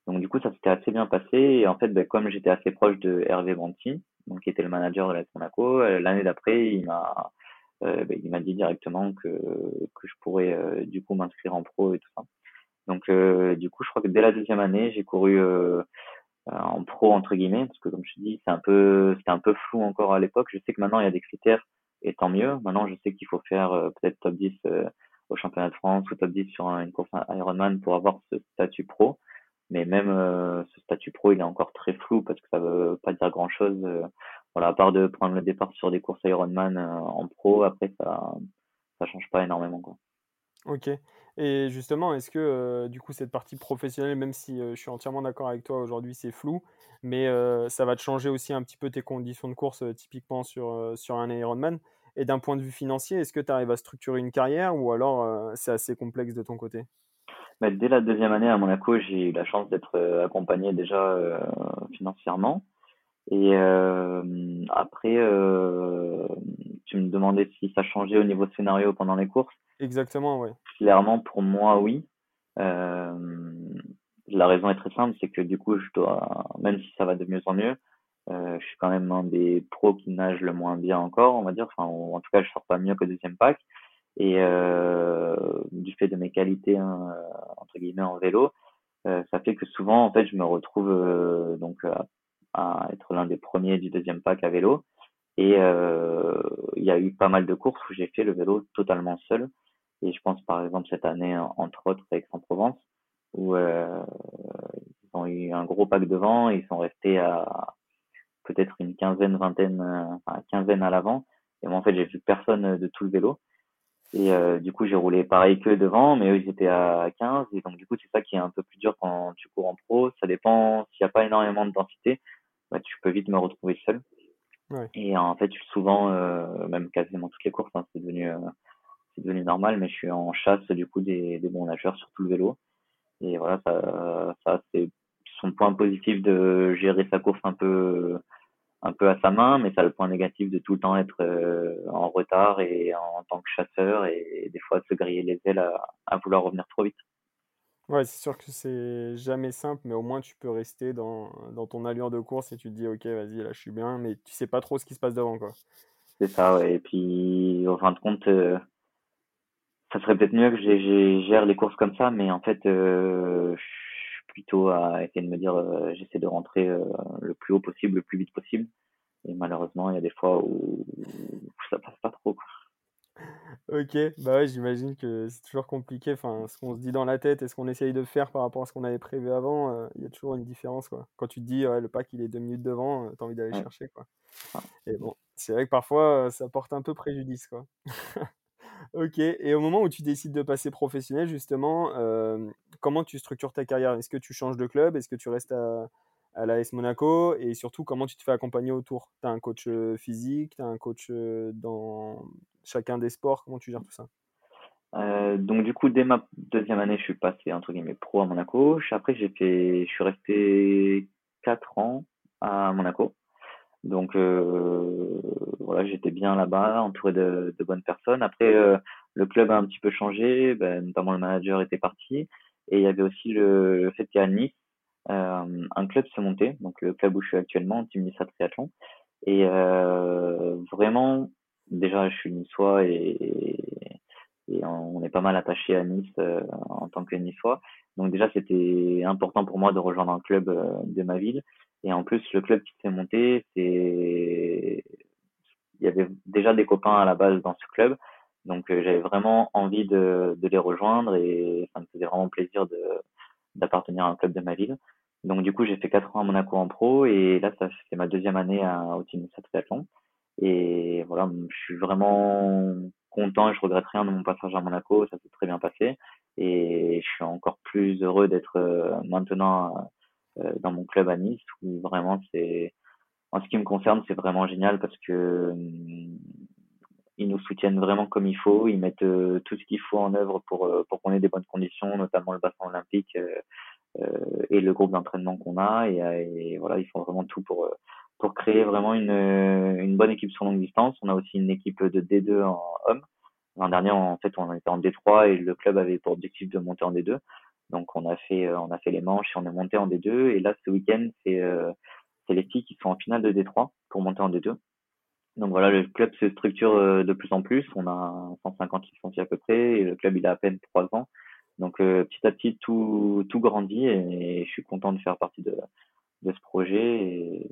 Donc du coup, ça s'était assez bien passé. Et en fait, ben, comme j'étais assez proche de Hervé Branti, donc qui était le manager de la Monaco, euh, l'année d'après, il m'a, euh, ben, il m'a dit directement que que je pourrais euh, du coup m'inscrire en pro et tout ça. Donc du coup, je crois que dès la deuxième année, j'ai couru en pro entre guillemets, parce que comme je te dis, c'est un peu, c'était un peu flou encore à l'époque. Je sais que maintenant il y a des critères, et tant mieux. Maintenant, je sais qu'il faut faire peut-être top 10 au championnat de France ou top 10 sur une course Ironman pour avoir ce statut pro. Mais même euh, ce statut pro, il est encore très flou parce que ça veut pas dire grand chose. Euh, voilà, à part de prendre le départ sur des courses Ironman euh, en pro, après ça ça change pas énormément quoi. Ok. Et justement, est-ce que du coup cette partie professionnelle, même si je suis entièrement d'accord avec toi aujourd'hui, c'est flou, mais ça va te changer aussi un petit peu tes conditions de course typiquement sur, sur un Ironman? Et d'un point de vue financier, est-ce que tu arrives à structurer une carrière ou alors euh, c'est assez complexe de ton côté? Bah, Dès la deuxième année à Monaco, j'ai eu la chance d'être euh, accompagné déjà euh, financièrement. Et après, tu me demandais si ça changeait au niveau scénario pendant les courses. Exactement, oui. Clairement, pour moi, oui. la raison est très simple, c'est que du coup, je dois, même si ça va de mieux en mieux, euh, je suis quand même un des pros qui nage le moins bien encore, on va dire. Enfin, en tout cas, je sors pas mieux que deuxième pack. Et euh, du fait de mes qualités hein, entre guillemets en vélo, euh, ça fait que souvent, en fait, je me retrouve euh, donc à, être l'un des premiers du deuxième pack à vélo. Et euh, il y a eu pas mal de courses où j'ai fait le vélo totalement seul. Et je pense par exemple cette année, entre autres, avec Aix-en-Provence, où ils ont eu un gros pack devant, et ils sont restés à peut-être une quinzaine, vingtaine, euh, enfin, quinzaine à l'avant. Et moi, en fait, j'ai vu personne de tout le vélo. Et du coup, j'ai roulé pareil que devant, mais eux, ils étaient à 15. Et donc, du coup, c'est ça qui est un peu plus dur quand tu cours en pro. Ça dépend, s'il n'y a pas énormément de densité, bah, tu peux vite me retrouver seul. Et en fait, souvent, même quasiment toutes les courses, hein, c'est devenu, c'est devenu normal, mais je suis en chasse du coup des, des bons nageurs, surtout le vélo. Et voilà, ça, ça c'est son point positif de gérer sa course un peu un peu à sa main, mais ça a le point négatif de tout le temps être euh, en retard et en, tant que chasseur et, des fois se griller les ailes à, vouloir revenir trop vite. Ouais, c'est sûr que c'est jamais simple, mais au moins tu peux rester dans, dans, ton allure de course et tu te dis ok, vas-y, là je suis bien, mais tu sais pas trop ce qui se passe devant quoi. C'est ça, ouais. Et puis, en fin de compte, euh, ça serait peut-être mieux que je gère les courses comme ça, mais en fait, euh, je plutôt à essayer de me dire, euh, j'essaie de rentrer euh, le plus haut possible, le plus vite possible. Et malheureusement, il y a des fois où, ça passe pas trop. Ok, bah ouais, j'imagine que c'est toujours compliqué. Enfin, ce qu'on se dit dans la tête et ce qu'on essaye de faire par rapport à ce qu'on avait prévu avant, il y a toujours une différence. Quoi. Quand tu te dis, le pack il est deux minutes devant, tu as envie d'aller chercher. Quoi. Et bon, c'est vrai que parfois ça porte un peu préjudice. Quoi. *laughs* Ok, et au moment où tu décides de passer professionnel, justement, comment tu structures ta carrière? Est-ce que tu changes de club? Est-ce que tu restes à, à l'AS Monaco? Et surtout, comment tu te fais accompagner autour? Tu as un coach physique? Tu as un coach dans chacun des sports? Comment tu gères tout ça? Donc du coup dès ma deuxième année je suis passé entre guillemets pro à Monaco. Après j'ai fait je suis resté quatre ans à Monaco. Donc euh, voilà, j'étais bien là-bas, entouré de, bonnes personnes. Après, euh, le club a un petit peu changé, ben, notamment le manager était parti, et il y avait aussi le, fait qu'à Nice, euh, un club s'est monté, donc le club où je suis actuellement, Team Triathlon. Et euh, vraiment, déjà, je suis niçois et, et on est pas mal attaché à Nice euh, en tant que niçois. Donc déjà, c'était important pour moi de rejoindre un club de ma ville. Et en plus, le club qui s'est monté, c'est il y avait déjà des copains à la base dans ce club. Donc euh, j'avais vraiment envie de, de, les rejoindre et ça me faisait vraiment plaisir de d'appartenir à un club de ma ville. Donc du coup, j'ai fait quatre ans à Monaco en pro et là, ça c'est ma deuxième année à, au Team Triathlon. Et voilà, je suis vraiment content et je regrette rien de mon passage à Monaco, ça s'est très bien passé. Et je suis encore plus heureux d'être euh, maintenant euh, dans mon club à Nice où vraiment c'est en ce qui me concerne c'est vraiment génial parce que ils nous soutiennent vraiment comme il faut, ils mettent euh, tout ce qu'il faut en œuvre pour pour qu'on ait des bonnes conditions, notamment le bassin olympique et le groupe d'entraînement qu'on a et, et, voilà ils font vraiment tout pour pour créer vraiment une une bonne équipe sur longue distance. On a aussi une équipe de D2 en hommes. L'an dernier en fait on était en D3 et le club avait pour objectif de monter en D2. Donc on a fait euh, on a fait les manches et on est monté en D2 et là ce week-end c'est euh, c'est les filles qui sont en finale de D3 pour monter en D2. Donc voilà, le club se structure euh, de plus en plus. On a 150 licenciés à peu près et le club il a à peine trois ans. Donc petit à petit tout tout grandit et, je suis content de faire partie de de ce projet et,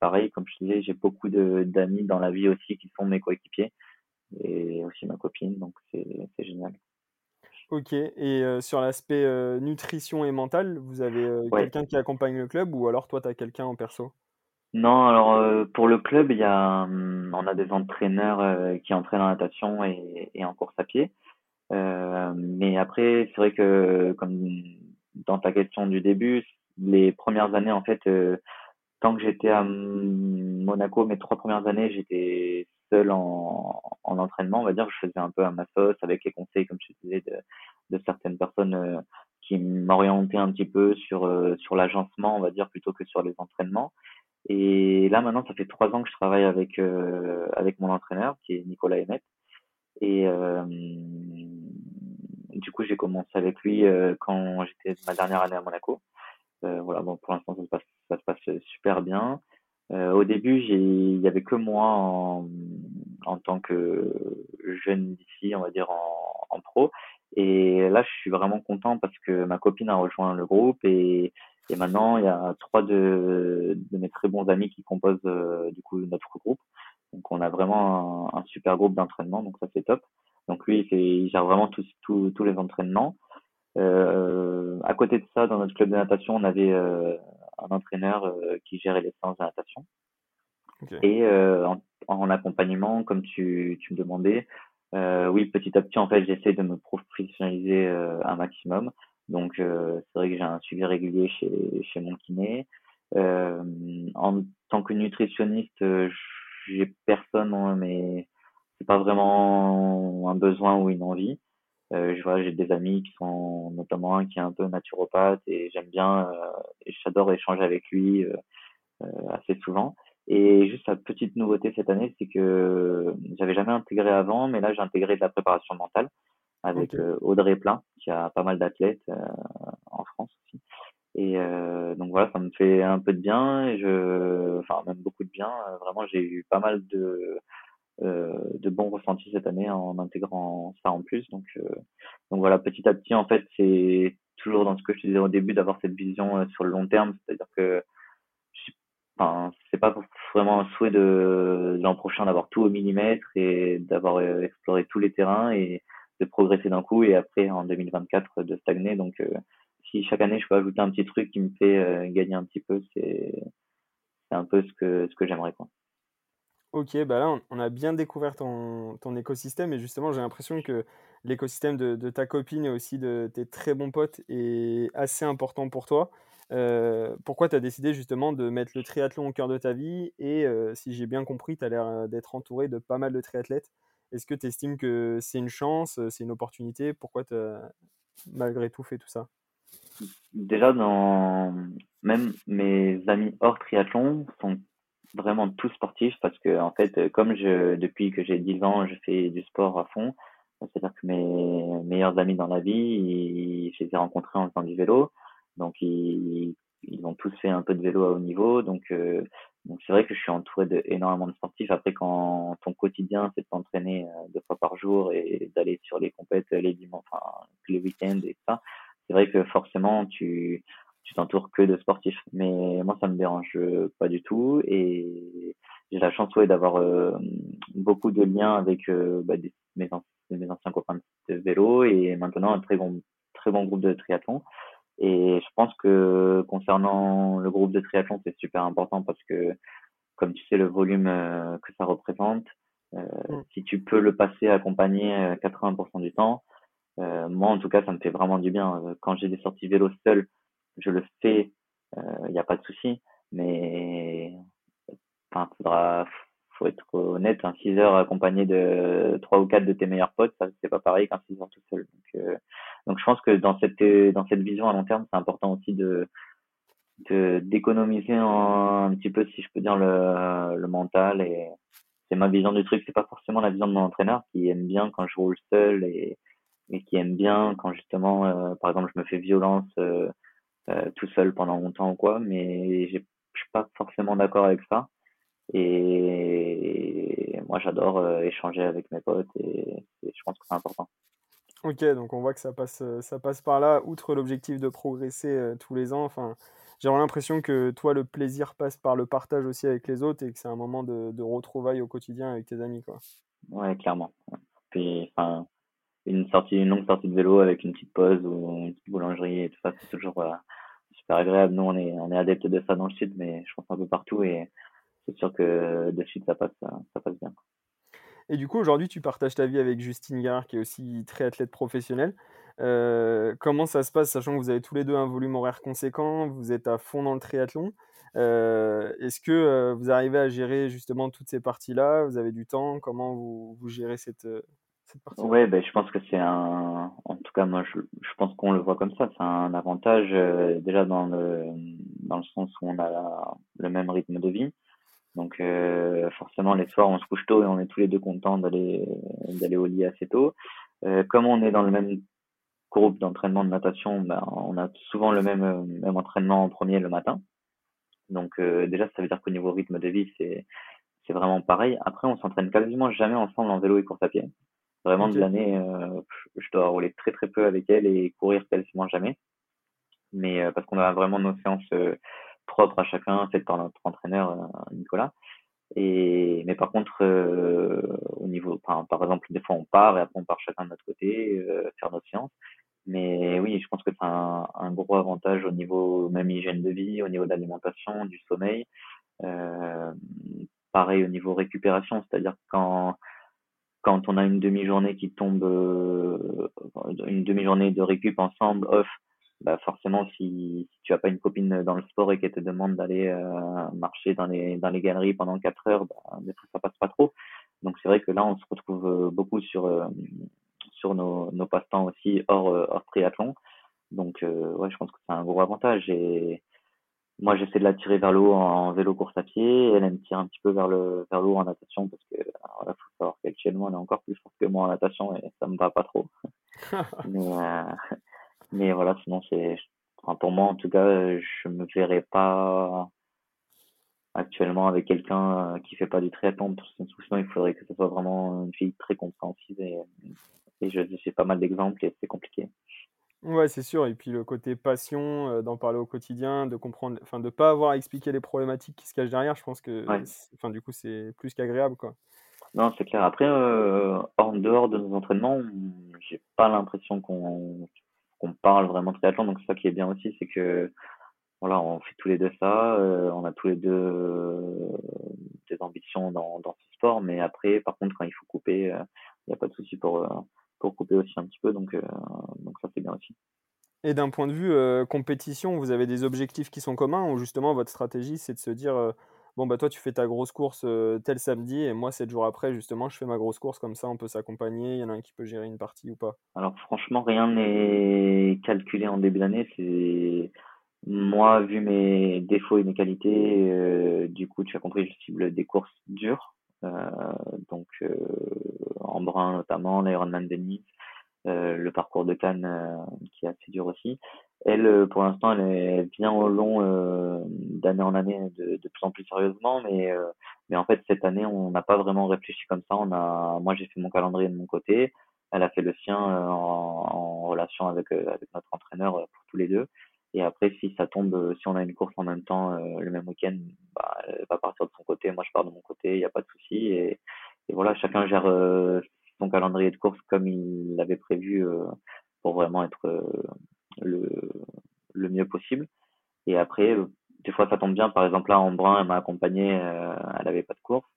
pareil comme je disais j'ai beaucoup de d'amis dans la vie aussi qui sont mes coéquipiers et aussi ma copine donc c'est c'est génial. Ok, et sur l'aspect nutrition et mental, vous avez quelqu'un qui accompagne le club ou alors toi, tu as quelqu'un en perso? Non, alors pour le club, il y a, mmh, on a des entraîneurs qui entraînent en natation et, en course à pied. mais après, c'est vrai que comme dans ta question du début, les premières années, en fait, tant que j'étais à Monaco, mes trois premières années, j'étais seul en, en entraînement, on va dire. Je faisais un peu à ma sauce avec les conseils, comme je disais, de, de certaines personnes euh, qui m'orientaient un petit peu sur, euh, sur l'agencement, on va dire, plutôt que sur les entraînements. Et là, maintenant, ça fait trois ans que je travaille avec, euh, avec mon entraîneur, qui est Nicolas Emmett. Et du coup, j'ai commencé avec lui quand j'étais ma dernière année à Monaco. voilà, bon, pour l'instant, ça se passe, ça se passe super bien. Euh, au début, il y avait que moi en, en tant que jeune d'ici, on va dire en, en, pro. Et là, je suis vraiment content parce que ma copine a rejoint le groupe et, et maintenant il y a trois de, de mes très bons amis qui composent euh, du coup notre groupe. Donc on a vraiment un, un super groupe d'entraînement, donc ça c'est top. Donc lui, il, fait, il gère vraiment tous tous les entraînements. Euh, à côté de ça, dans notre club de natation, on avait euh, un entraîneur euh, qui gérait les séances de natation. Et euh, en, en, accompagnement, comme tu, tu me demandais, oui, petit à petit, en fait, j'essaie de me professionnaliser un maximum. Donc, c'est vrai que j'ai un suivi régulier chez, chez mon kiné. en tant que nutritionniste, j'ai personne, mais c'est pas vraiment un besoin ou une envie. Euh, je vois, j'ai des amis qui sont notamment un qui est un peu naturopathe et j'aime bien, euh, et j'adore échanger avec lui euh, euh, assez souvent. Et juste la petite nouveauté cette année, c'est que j'avais jamais intégré avant, mais là j'ai intégré de la préparation mentale avec Audrey Plein, qui a pas mal d'athlètes en France aussi. Et donc voilà, ça me fait un peu de bien, et je, enfin même beaucoup de bien. Vraiment, j'ai eu pas mal de euh, de bons ressentis cette année en intégrant ça en plus. Donc, euh, donc voilà, petit à petit, en fait, c'est toujours dans ce que je disais au début d'avoir cette vision euh, sur le long terme, c'est-à-dire que enfin, c'est pas vraiment un souhait de, l'an prochain d'avoir tout au millimètre et d'avoir exploré tous les terrains de progresser d'un coup et après en 2024 de stagner. Donc si chaque année je peux ajouter un petit truc qui me fait gagner un petit peu, c'est un peu ce que ce que j'aimerais quoi. Ok, bah là, on a bien découvert ton, écosystème et justement, j'ai l'impression que l'écosystème de, ta copine et aussi de tes très bons potes est assez important pour toi. Euh, pourquoi tu as décidé justement de mettre le triathlon au cœur de ta vie et euh, si j'ai bien compris, tu as l'air euh, d'être entouré de pas mal de triathlètes. Est-ce que tu estimes que c'est une chance, c'est une opportunité? Pourquoi tu malgré tout fait tout ça? Déjà, même mes amis hors triathlon sont vraiment tout sportif parce que en fait comme depuis que j'ai 10 ans je fais du sport à fond c'est à dire que mes meilleurs amis dans la vie je les ai rencontrés en faisant du vélo. Donc ils, ils ont tous fait un peu de vélo à haut niveau. Donc donc c'est vrai que je suis entouré de énormément de sportifs après quand ton quotidien c'est de t'entraîner euh, deux fois par jour et d'aller sur les compètes les dimanches enfin les week-ends et ça c'est vrai que forcément tu tu t'entoures que de sportifs. Mais moi, ça me dérange pas du tout. Et j'ai la chance ouais, d'avoir euh, beaucoup de liens avec euh, bah, des, mes, mes, anciens copains de vélo et maintenant un très bon, très bon groupe de triathlon. Et je pense que concernant le groupe de triathlon, c'est super important parce que, comme tu sais, le volume euh, que ça représente, mm. si tu peux le passer accompagné 80% du temps, moi en tout cas, ça me fait vraiment du bien. Quand j'ai des sorties vélo seul, je le fais, il euh, n'y a pas de souci, mais enfin, faudra, faut être honnête, un 6 heures accompagné de trois ou quatre de tes meilleurs potes, ça c'est pas pareil qu'un 6 heures tout seul. Donc, euh, donc je pense que dans cette dans cette vision à long terme, c'est important aussi de d'économiser un, petit peu, si je peux dire, le, le mental et c'est ma vision du truc. C'est pas forcément la vision de mon entraîneur qui aime bien quand je roule seul et, et qui aime bien quand justement, euh, par exemple, je me fais violence euh, tout seul pendant longtemps ou quoi, mais je suis pas forcément d'accord avec ça. Et moi, j'adore euh, échanger avec mes potes et, je pense que c'est important. Ok, donc on voit que ça passe, euh, ça passe par là, outre l'objectif de progresser tous les ans. Enfin, j'ai l'impression que toi, le plaisir passe par le partage aussi avec les autres et que c'est un moment de, de retrouvailles au quotidien avec tes amis. Quoi. Ouais, clairement. Puis, enfin, une sortie, une longue sortie de vélo avec une petite pause ou une petite boulangerie et tout ça, c'est toujours super agréable. Nous, on est, on est adepte de ça dans le sud, mais je pense un peu partout et c'est sûr que de suite, ça passe, ça, passe bien. Et du coup, aujourd'hui, tu partages ta vie avec Justine Garard, qui est aussi très athlète professionnel. Euh, comment ça se passe, sachant que vous avez tous les deux un volume horaire conséquent, vous êtes à fond dans le triathlon euh, Est-ce que euh, vous arrivez à gérer justement toutes ces parties-là? Vous avez du temps? Comment vous, gérez cette, Ouais, ben, je pense que c'est un, en tout cas, moi, je, pense qu'on le voit comme ça. C'est un avantage, déjà dans le, dans le sens où on a le même rythme de vie. Donc, euh, forcément, les soirs, on se couche tôt et on est tous les deux contents d'aller, d'aller au lit assez tôt. Euh, comme on est dans le même groupe d'entraînement de natation, ben, on a souvent le même, même entraînement en premier le matin. Donc, déjà, ça veut dire qu'au niveau rythme de vie, c'est, c'est vraiment pareil. Après, on s'entraîne quasiment jamais ensemble en vélo et course à pied. Vraiment de l'année, euh, je dois rouler très très peu avec elle et courir quasiment jamais. Mais euh, parce qu'on a vraiment nos séances euh, propres à chacun, faites par notre entraîneur Nicolas. Et mais par contre, au niveau, par, exemple, des fois on part et après on part chacun de notre côté faire nos séances. Mais oui, je pense que c'est un, gros avantage au niveau même hygiène de vie, au niveau de l'alimentation, du sommeil. Euh, pareil au niveau récupération, c'est-à-dire quand quand on a une demi-journée qui tombe, une demi-journée de récup ensemble, off, bah forcément, si, si tu as pas une copine dans le sport et qu'elle te demande d'aller marcher dans les, dans les galeries pendant 4 heures, bah, des fois, ça passe pas trop. Donc c'est vrai que là, on se retrouve beaucoup sur, sur nos, nos passe-temps aussi hors, hors triathlon. Donc ouais, je pense que c'est un gros avantage. Et moi, j'essaie de la tirer vers le haut en vélo course à pied. Elle, me tire un petit peu vers le vers le haut en natation parce que alors là, faut savoir qu'actuellement, elle est encore plus forte que moi en natation et ça me va pas trop. *laughs* mais, euh, mais voilà, sinon c'est enfin, pour moi en tout cas, je me verrais pas actuellement avec quelqu'un euh, qui fait pas du triathlon parce que sinon il faudrait que ce soit vraiment une fille très compréhensive et, et je j'ai pas mal d'exemples et c'est compliqué. Ouais, c'est sûr et puis le côté passion, heu, d'en parler au quotidien, de comprendre enfin de pas avoir à expliquer les problématiques qui se cachent derrière, je pense que Ouais. enfin du coup, c'est plus qu'agréable, quoi. Non, c'est clair. Après, euh, en dehors de nos entraînements, j'ai pas l'impression qu'on qu'on parle vraiment triathlon. Donc, ça qui est bien aussi, c'est que voilà, on fait tous les deux ça, euh, on a tous les deux euh, des ambitions dans, dans ce sport, mais après, par contre, quand il faut couper, il n'y a pas de souci pour, euh, pour couper aussi un petit peu. Donc, euh, donc ça, c'est bien aussi. Et d'un point de vue, compétition, vous avez des objectifs qui sont communs ou justement votre stratégie, c'est de se dire, «Bon, bah, toi, tu fais ta grosse course, heu, tel samedi et moi 7 jours après, justement, je fais ma grosse course», comme ça on peut s'accompagner, il y en a un qui peut gérer une partie ou pas? Alors, franchement, rien n'est calculé en début d'année. C'est moi, vu mes défauts et mes qualités, euh, du coup, tu as compris, je cible des courses dures. Euh, donc, euh, en brun notamment, l'Ironman de Nice, euh, le parcours de Cannes euh, qui est assez dur aussi. Elle, euh, pour l'instant, elle est bien au long euh, d'année en année de, de plus en plus sérieusement, mais euh, mais en fait cette année on n'a pas vraiment réfléchi comme ça. On a, moi j'ai fait mon calendrier de mon côté, elle a fait le sien euh, en, en relation avec euh, avec notre entraîneur euh, pour tous les deux. Et après si ça tombe, si on a une course en même temps le même week-end, bah, elle va partir de son côté, moi je pars de mon côté, il n'y a pas de souci. Et, et voilà, chacun gère son calendrier de course comme il l'avait prévu pour vraiment être le, le mieux possible. Et après, euh, des fois, ça tombe bien. Par exemple, là, en brun, elle m'a accompagné, euh, elle avait pas de course.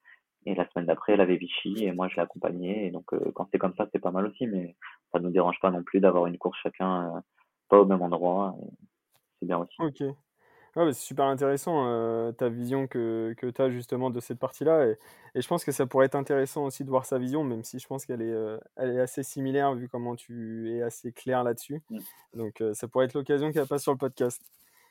Et la semaine d'après, elle avait Vichy et moi, je l'ai accompagnée. Et donc, euh, quand c'est comme ça, c'est pas mal aussi. Mais ça nous dérange pas non plus d'avoir une course chacun, pas au même endroit. C'est bien aussi. OK. Ouais, bah, c'est super intéressant, heu, ta vision que que tu as justement de cette partie-là et et je pense que ça pourrait être intéressant aussi de voir sa vision, même si je pense qu'elle est, elle est assez similaire vu comment tu es assez clair là-dessus. Mm. Donc, heu, ça pourrait être l'occasion qu'elle passe sur le podcast.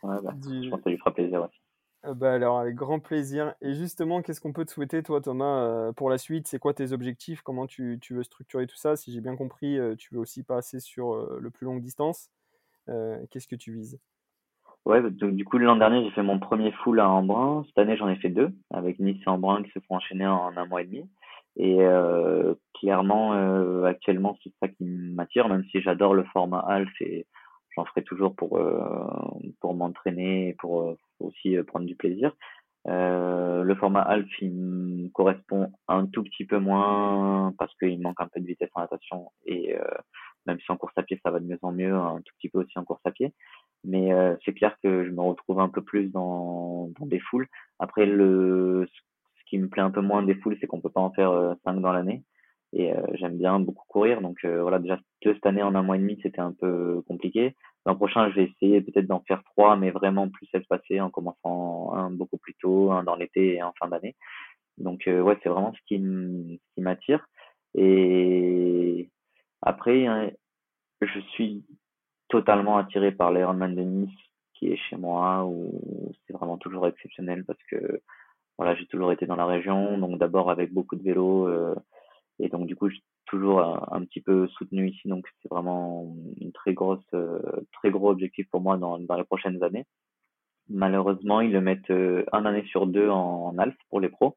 Ouais, bah, je pense que ça lui fera plaisir aussi. ah bah, alors avec grand plaisir et justement, qu'est-ce qu'on peut te souhaiter toi Thomas, pour la suite? C'est quoi tes objectifs? Comment tu tu veux structurer tout ça? Si j'ai bien compris, tu veux aussi passer sur, le plus longue distance. Qu'est-ce que tu vises? Ouais, donc du coup, l'an dernier, j'ai fait mon premier full à Embrun. Cette année, j'en ai fait deux, avec Nice et Embrun qui se font enchaîner en un mois et demi. Et euh, clairement, euh, actuellement, c'est ça qui m'attire, même si j'adore le format half et j'en ferai toujours pour euh, pour m'entraîner et pour euh, aussi euh, prendre du plaisir. Euh, le format half, il me correspond un tout petit peu moins parce qu'il manque un peu de vitesse en natation et même si en course à pied, ça va de mieux en mieux, un tout petit peu aussi en course à pied. Mais euh, c'est clair que je me retrouve un peu plus dans, dans des foules. Après, le, ce qui me plaît un peu moins des foules, c'est qu'on peut pas en faire euh, cinq dans l'année. Et euh, j'aime bien beaucoup courir. Donc euh, voilà, déjà deux cette année en un mois et demi, c'était un peu compliqué. L'an prochain, je vais essayer peut-être d'en faire trois, mais vraiment plus espacés, en commençant un beaucoup plus tôt, un dans l'été et en fin d'année. Donc euh, ouais, c'est vraiment ce qui m'attire. Et après, hein, je suis totalement attiré par l'Ironman de Nice qui est chez moi où c'est vraiment toujours exceptionnel parce que voilà j'ai toujours été dans la région donc d'abord avec beaucoup de vélos euh, et donc du coup j'ai toujours un, petit peu soutenu ici donc c'est vraiment une très grosse euh, très gros objectif pour moi dans, les prochaines années. Malheureusement ils le mettent euh, un année sur deux en, en pour les pros.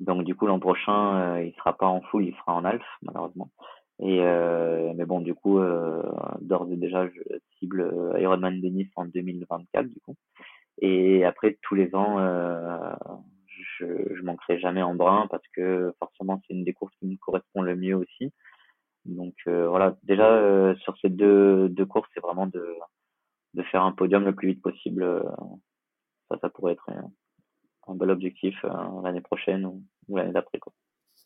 Donc du coup l'an prochain euh, il sera pas en full il sera en Alf malheureusement et euh, mais bon, du coup, euh, d'ores et déjà, je cible euh, Ironman de Nice en 2024, du coup. Et après, tous les ans, euh, je, je manquerai jamais en brun parce que forcément, c'est une des courses qui me correspond le mieux aussi. Donc euh, voilà, déjà euh, sur ces deux, deux courses, c'est vraiment de, de faire un podium le plus vite possible. Ça, ça pourrait être un, un bel objectif l'année prochaine ou, ou l'année d'après, quoi.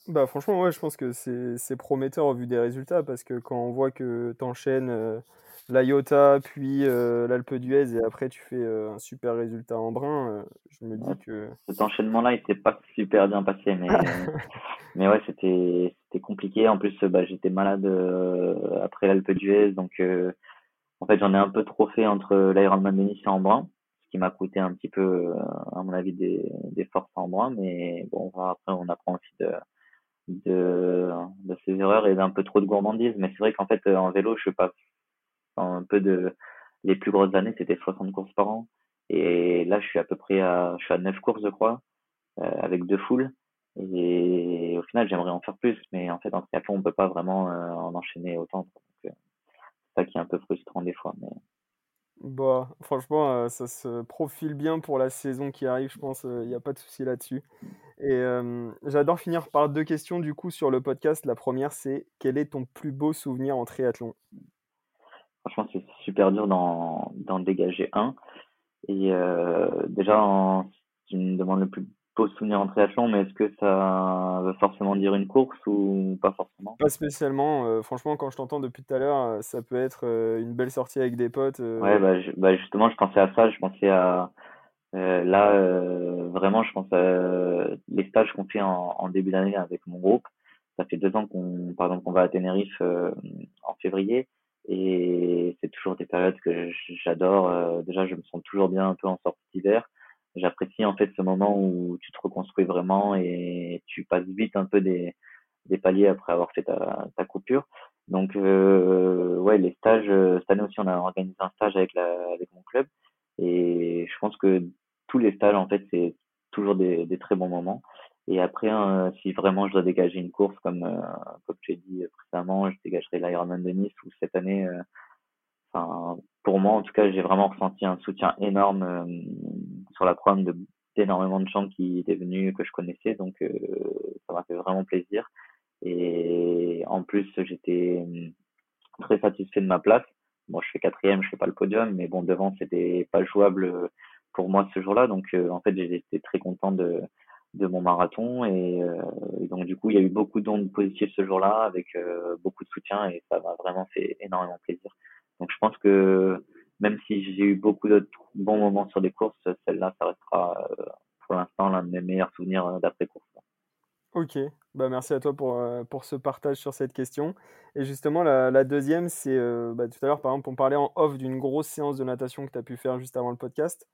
Bah franchement, ouais, je pense que c'est prometteur au vu des résultats parce que quand on voit que tu enchaînes euh, l'IOTA, puis euh, l'Alpe d'Huez et après tu fais euh, un super résultat en brun, je me dis que. Cet enchaînement-là, il s'est pas super bien passé, mais, *laughs* mais ouais, c'était compliqué. En plus, bah, j'étais malade après l'Alpe d'Huez, donc en fait, j'en ai un peu trop fait entre l'Ironman de Nice et en brun ce qui m'a coûté un petit peu, à mon avis, des, des forces en brun, mais bon, après, on apprend aussi de de, de ses erreurs et d'un peu trop de gourmandise. Mais c'est vrai qu'en fait, en vélo, je pas un peu de les plus grosses années, c'était 60 courses par an. Et là, je suis à peu près à, je suis à 9 courses, je crois, euh, avec deux foules. Et au final, j'aimerais en faire plus, mais en fait, en triathlon, on peut pas vraiment euh, en enchaîner autant. Donc, euh, c'est ça qui est un peu frustrant des fois. Mais bah, franchement, euh, ça se profile bien pour la saison qui arrive, je pense, il n'y a pas de souci là-dessus. Et j'adore finir par deux questions du coup sur le podcast. La première, c'est quel est ton plus beau souvenir en triathlon? Franchement, c'est super dur d'en dégager un. Et déjà, en, tu me demandes le plus beau souvenir en triathlon, mais est-ce que ça veut forcément dire une course ou pas forcément? Pas spécialement. Euh, franchement, quand je t'entends depuis tout à l'heure, euh, ça peut être euh, une belle sortie avec des potes. Ouais, bah, bah, justement, je pensais à ça. Je pensais à. là, vraiment, je pense à les stages qu'on fait en, début d'année avec mon groupe. Ça fait deux ans qu'on, par exemple, qu'on va à Tenerife en février. Et c'est toujours des périodes que j'adore. déjà, je me sens toujours bien un peu en sortie d'hiver j'apprécie en fait ce moment où tu te reconstruis vraiment et tu passes vite un peu des, des paliers après avoir fait ta, ta coupure. Donc euh, ouais, les stages, euh, cette année aussi on a organisé un stage avec, la, avec mon club et je pense que tous les stages en fait c'est toujours des, des très bons moments. Et après, hein, si vraiment je dois dégager une course, comme, euh, comme tu as dit précédemment, je dégagerai l'Ironman de Nice ou cette année, euh, enfin, pour moi en tout cas, j'ai vraiment ressenti un soutien énorme sur la prom de d'énormément de gens qui étaient venus que je connaissais donc euh, ça m'a fait vraiment plaisir. Et en plus j'étais hum, très satisfait de ma place. Bon je fais quatrième je fais pas le podium mais bon devant c'était pas jouable pour moi ce jour-là. Donc euh, en fait j'étais très content de de mon marathon. Euh, et, donc du coup il y a eu beaucoup d'ondes positives ce jour-là avec beaucoup de soutien et ça m'a vraiment fait énormément plaisir. Donc je pense que même si j'ai eu beaucoup d'autres bons moments sur les courses, celle-là, ça restera euh, pour l'instant l'un de mes meilleurs souvenirs euh, d'après-course. Ok, bah merci à toi pour, euh, pour ce partage sur cette question. Et justement, la, la deuxième, c'est bah, tout à l'heure, par exemple, on parlait en off d'une grosse séance de natation que tu as pu faire juste avant le podcast.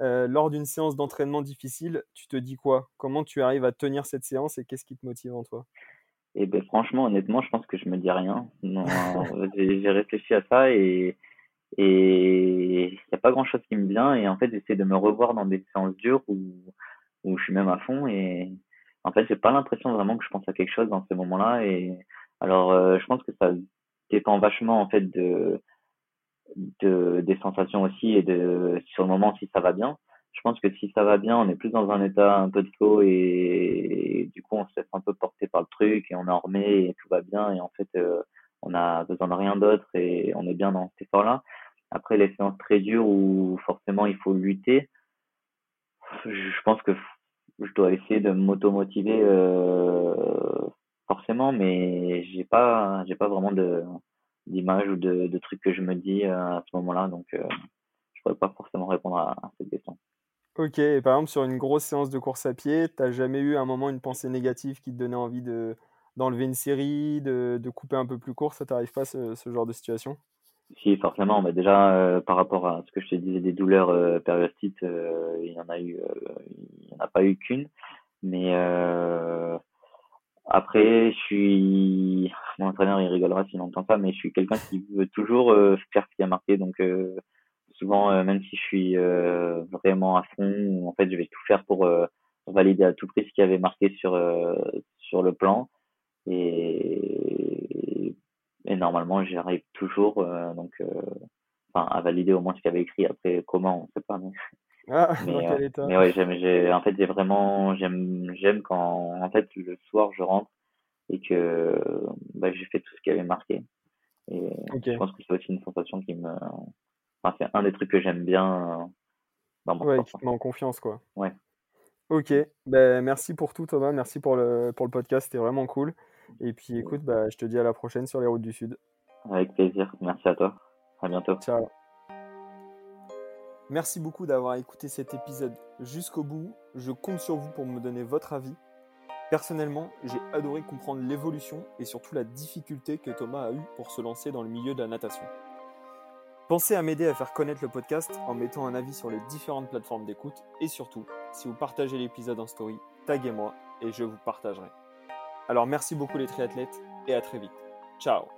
lors d'une séance d'entraînement difficile, tu te dis quoi? Comment tu arrives à tenir cette séance et qu'est-ce qui te motive en toi? Et eh ben, franchement, honnêtement, je pense que je me dis rien. *laughs* j'ai réfléchi à ça et et il n'y a pas grand chose qui me vient. Et en fait, j'essaie de me revoir dans des séances dures où, où je suis même à fond. Et en fait, j'ai pas l'impression vraiment que je pense à quelque chose dans ces moments-là. Et alors, euh, je pense que ça dépend vachement en fait de, de des sensations aussi et de sur le moment si ça va bien. Je pense que si ça va bien, on est plus dans un état un peu de flow et, du coup on se laisse un peu porter par le truc et on en remet et tout va bien et en fait euh, on a besoin de rien d'autre et on est bien dans cet effort-là. Après, les séances très dures où forcément il faut lutter, je pense que je dois essayer de m'auto-motiver euh, forcément, mais j'ai pas, j'ai pas vraiment d'image ou de, de trucs que je me dis euh, à ce moment-là, donc euh, je pourrais pas forcément répondre à, cette question. Ok, et par exemple sur une grosse séance de course à pied, t'as jamais eu un moment une pensée négative qui te donnait envie de d'enlever une série, de, de, couper un peu plus court, ça t'arrive pas ce, genre de situation? Si, forcément. Mais déjà, euh, par rapport à ce que je te disais des douleurs euh, périostites, euh, il y en a eu, il y en a pas eu qu'une. Mais après, je suis, mon entraîneur il rigolera s'il entend ça, mais je suis quelqu'un qui veut toujours faire ce qui a marqué. Donc souvent, même si je suis vraiment à fond, en fait, je vais tout faire pour valider à tout prix ce qui avait marqué sur sur le plan et, et normalement, j'y arrive toujours, euh, donc, euh, enfin, à valider au moins ce qu'il avait écrit. Après, comment, on sait pas. Mais, *laughs* ah, *laughs* mais, euh, mais ouais, j'aime, j'ai, en fait, j'ai vraiment, j'aime, j'aime quand, en fait, le soir, je rentre et que bah, j'ai fait tout ce qui avait marqué. Et je pense que c'est aussi une sensation qui me, enfin, c'est un des trucs que j'aime bien dans mon ouais, sport. qui te met en confiance, quoi. Ouais. Ok, ben, merci pour tout Thomas, merci pour le, pour le podcast, c'était vraiment cool. Et puis écoute, bah, je te dis à la prochaine sur les routes du Sud. Avec plaisir, merci à toi. À bientôt. Ciao. Merci beaucoup d'avoir écouté cet épisode jusqu'au bout. Je compte sur vous pour me donner votre avis. Personnellement, j'ai adoré comprendre l'évolution et surtout la difficulté que Thomas a eue pour se lancer dans le milieu de la natation. Pensez à m'aider à faire connaître le podcast en mettant un avis sur les différentes plateformes d'écoute et surtout, si vous partagez l'épisode en story, taguez-moi et je vous partagerai. Alors merci beaucoup les triathlètes et à très vite. Ciao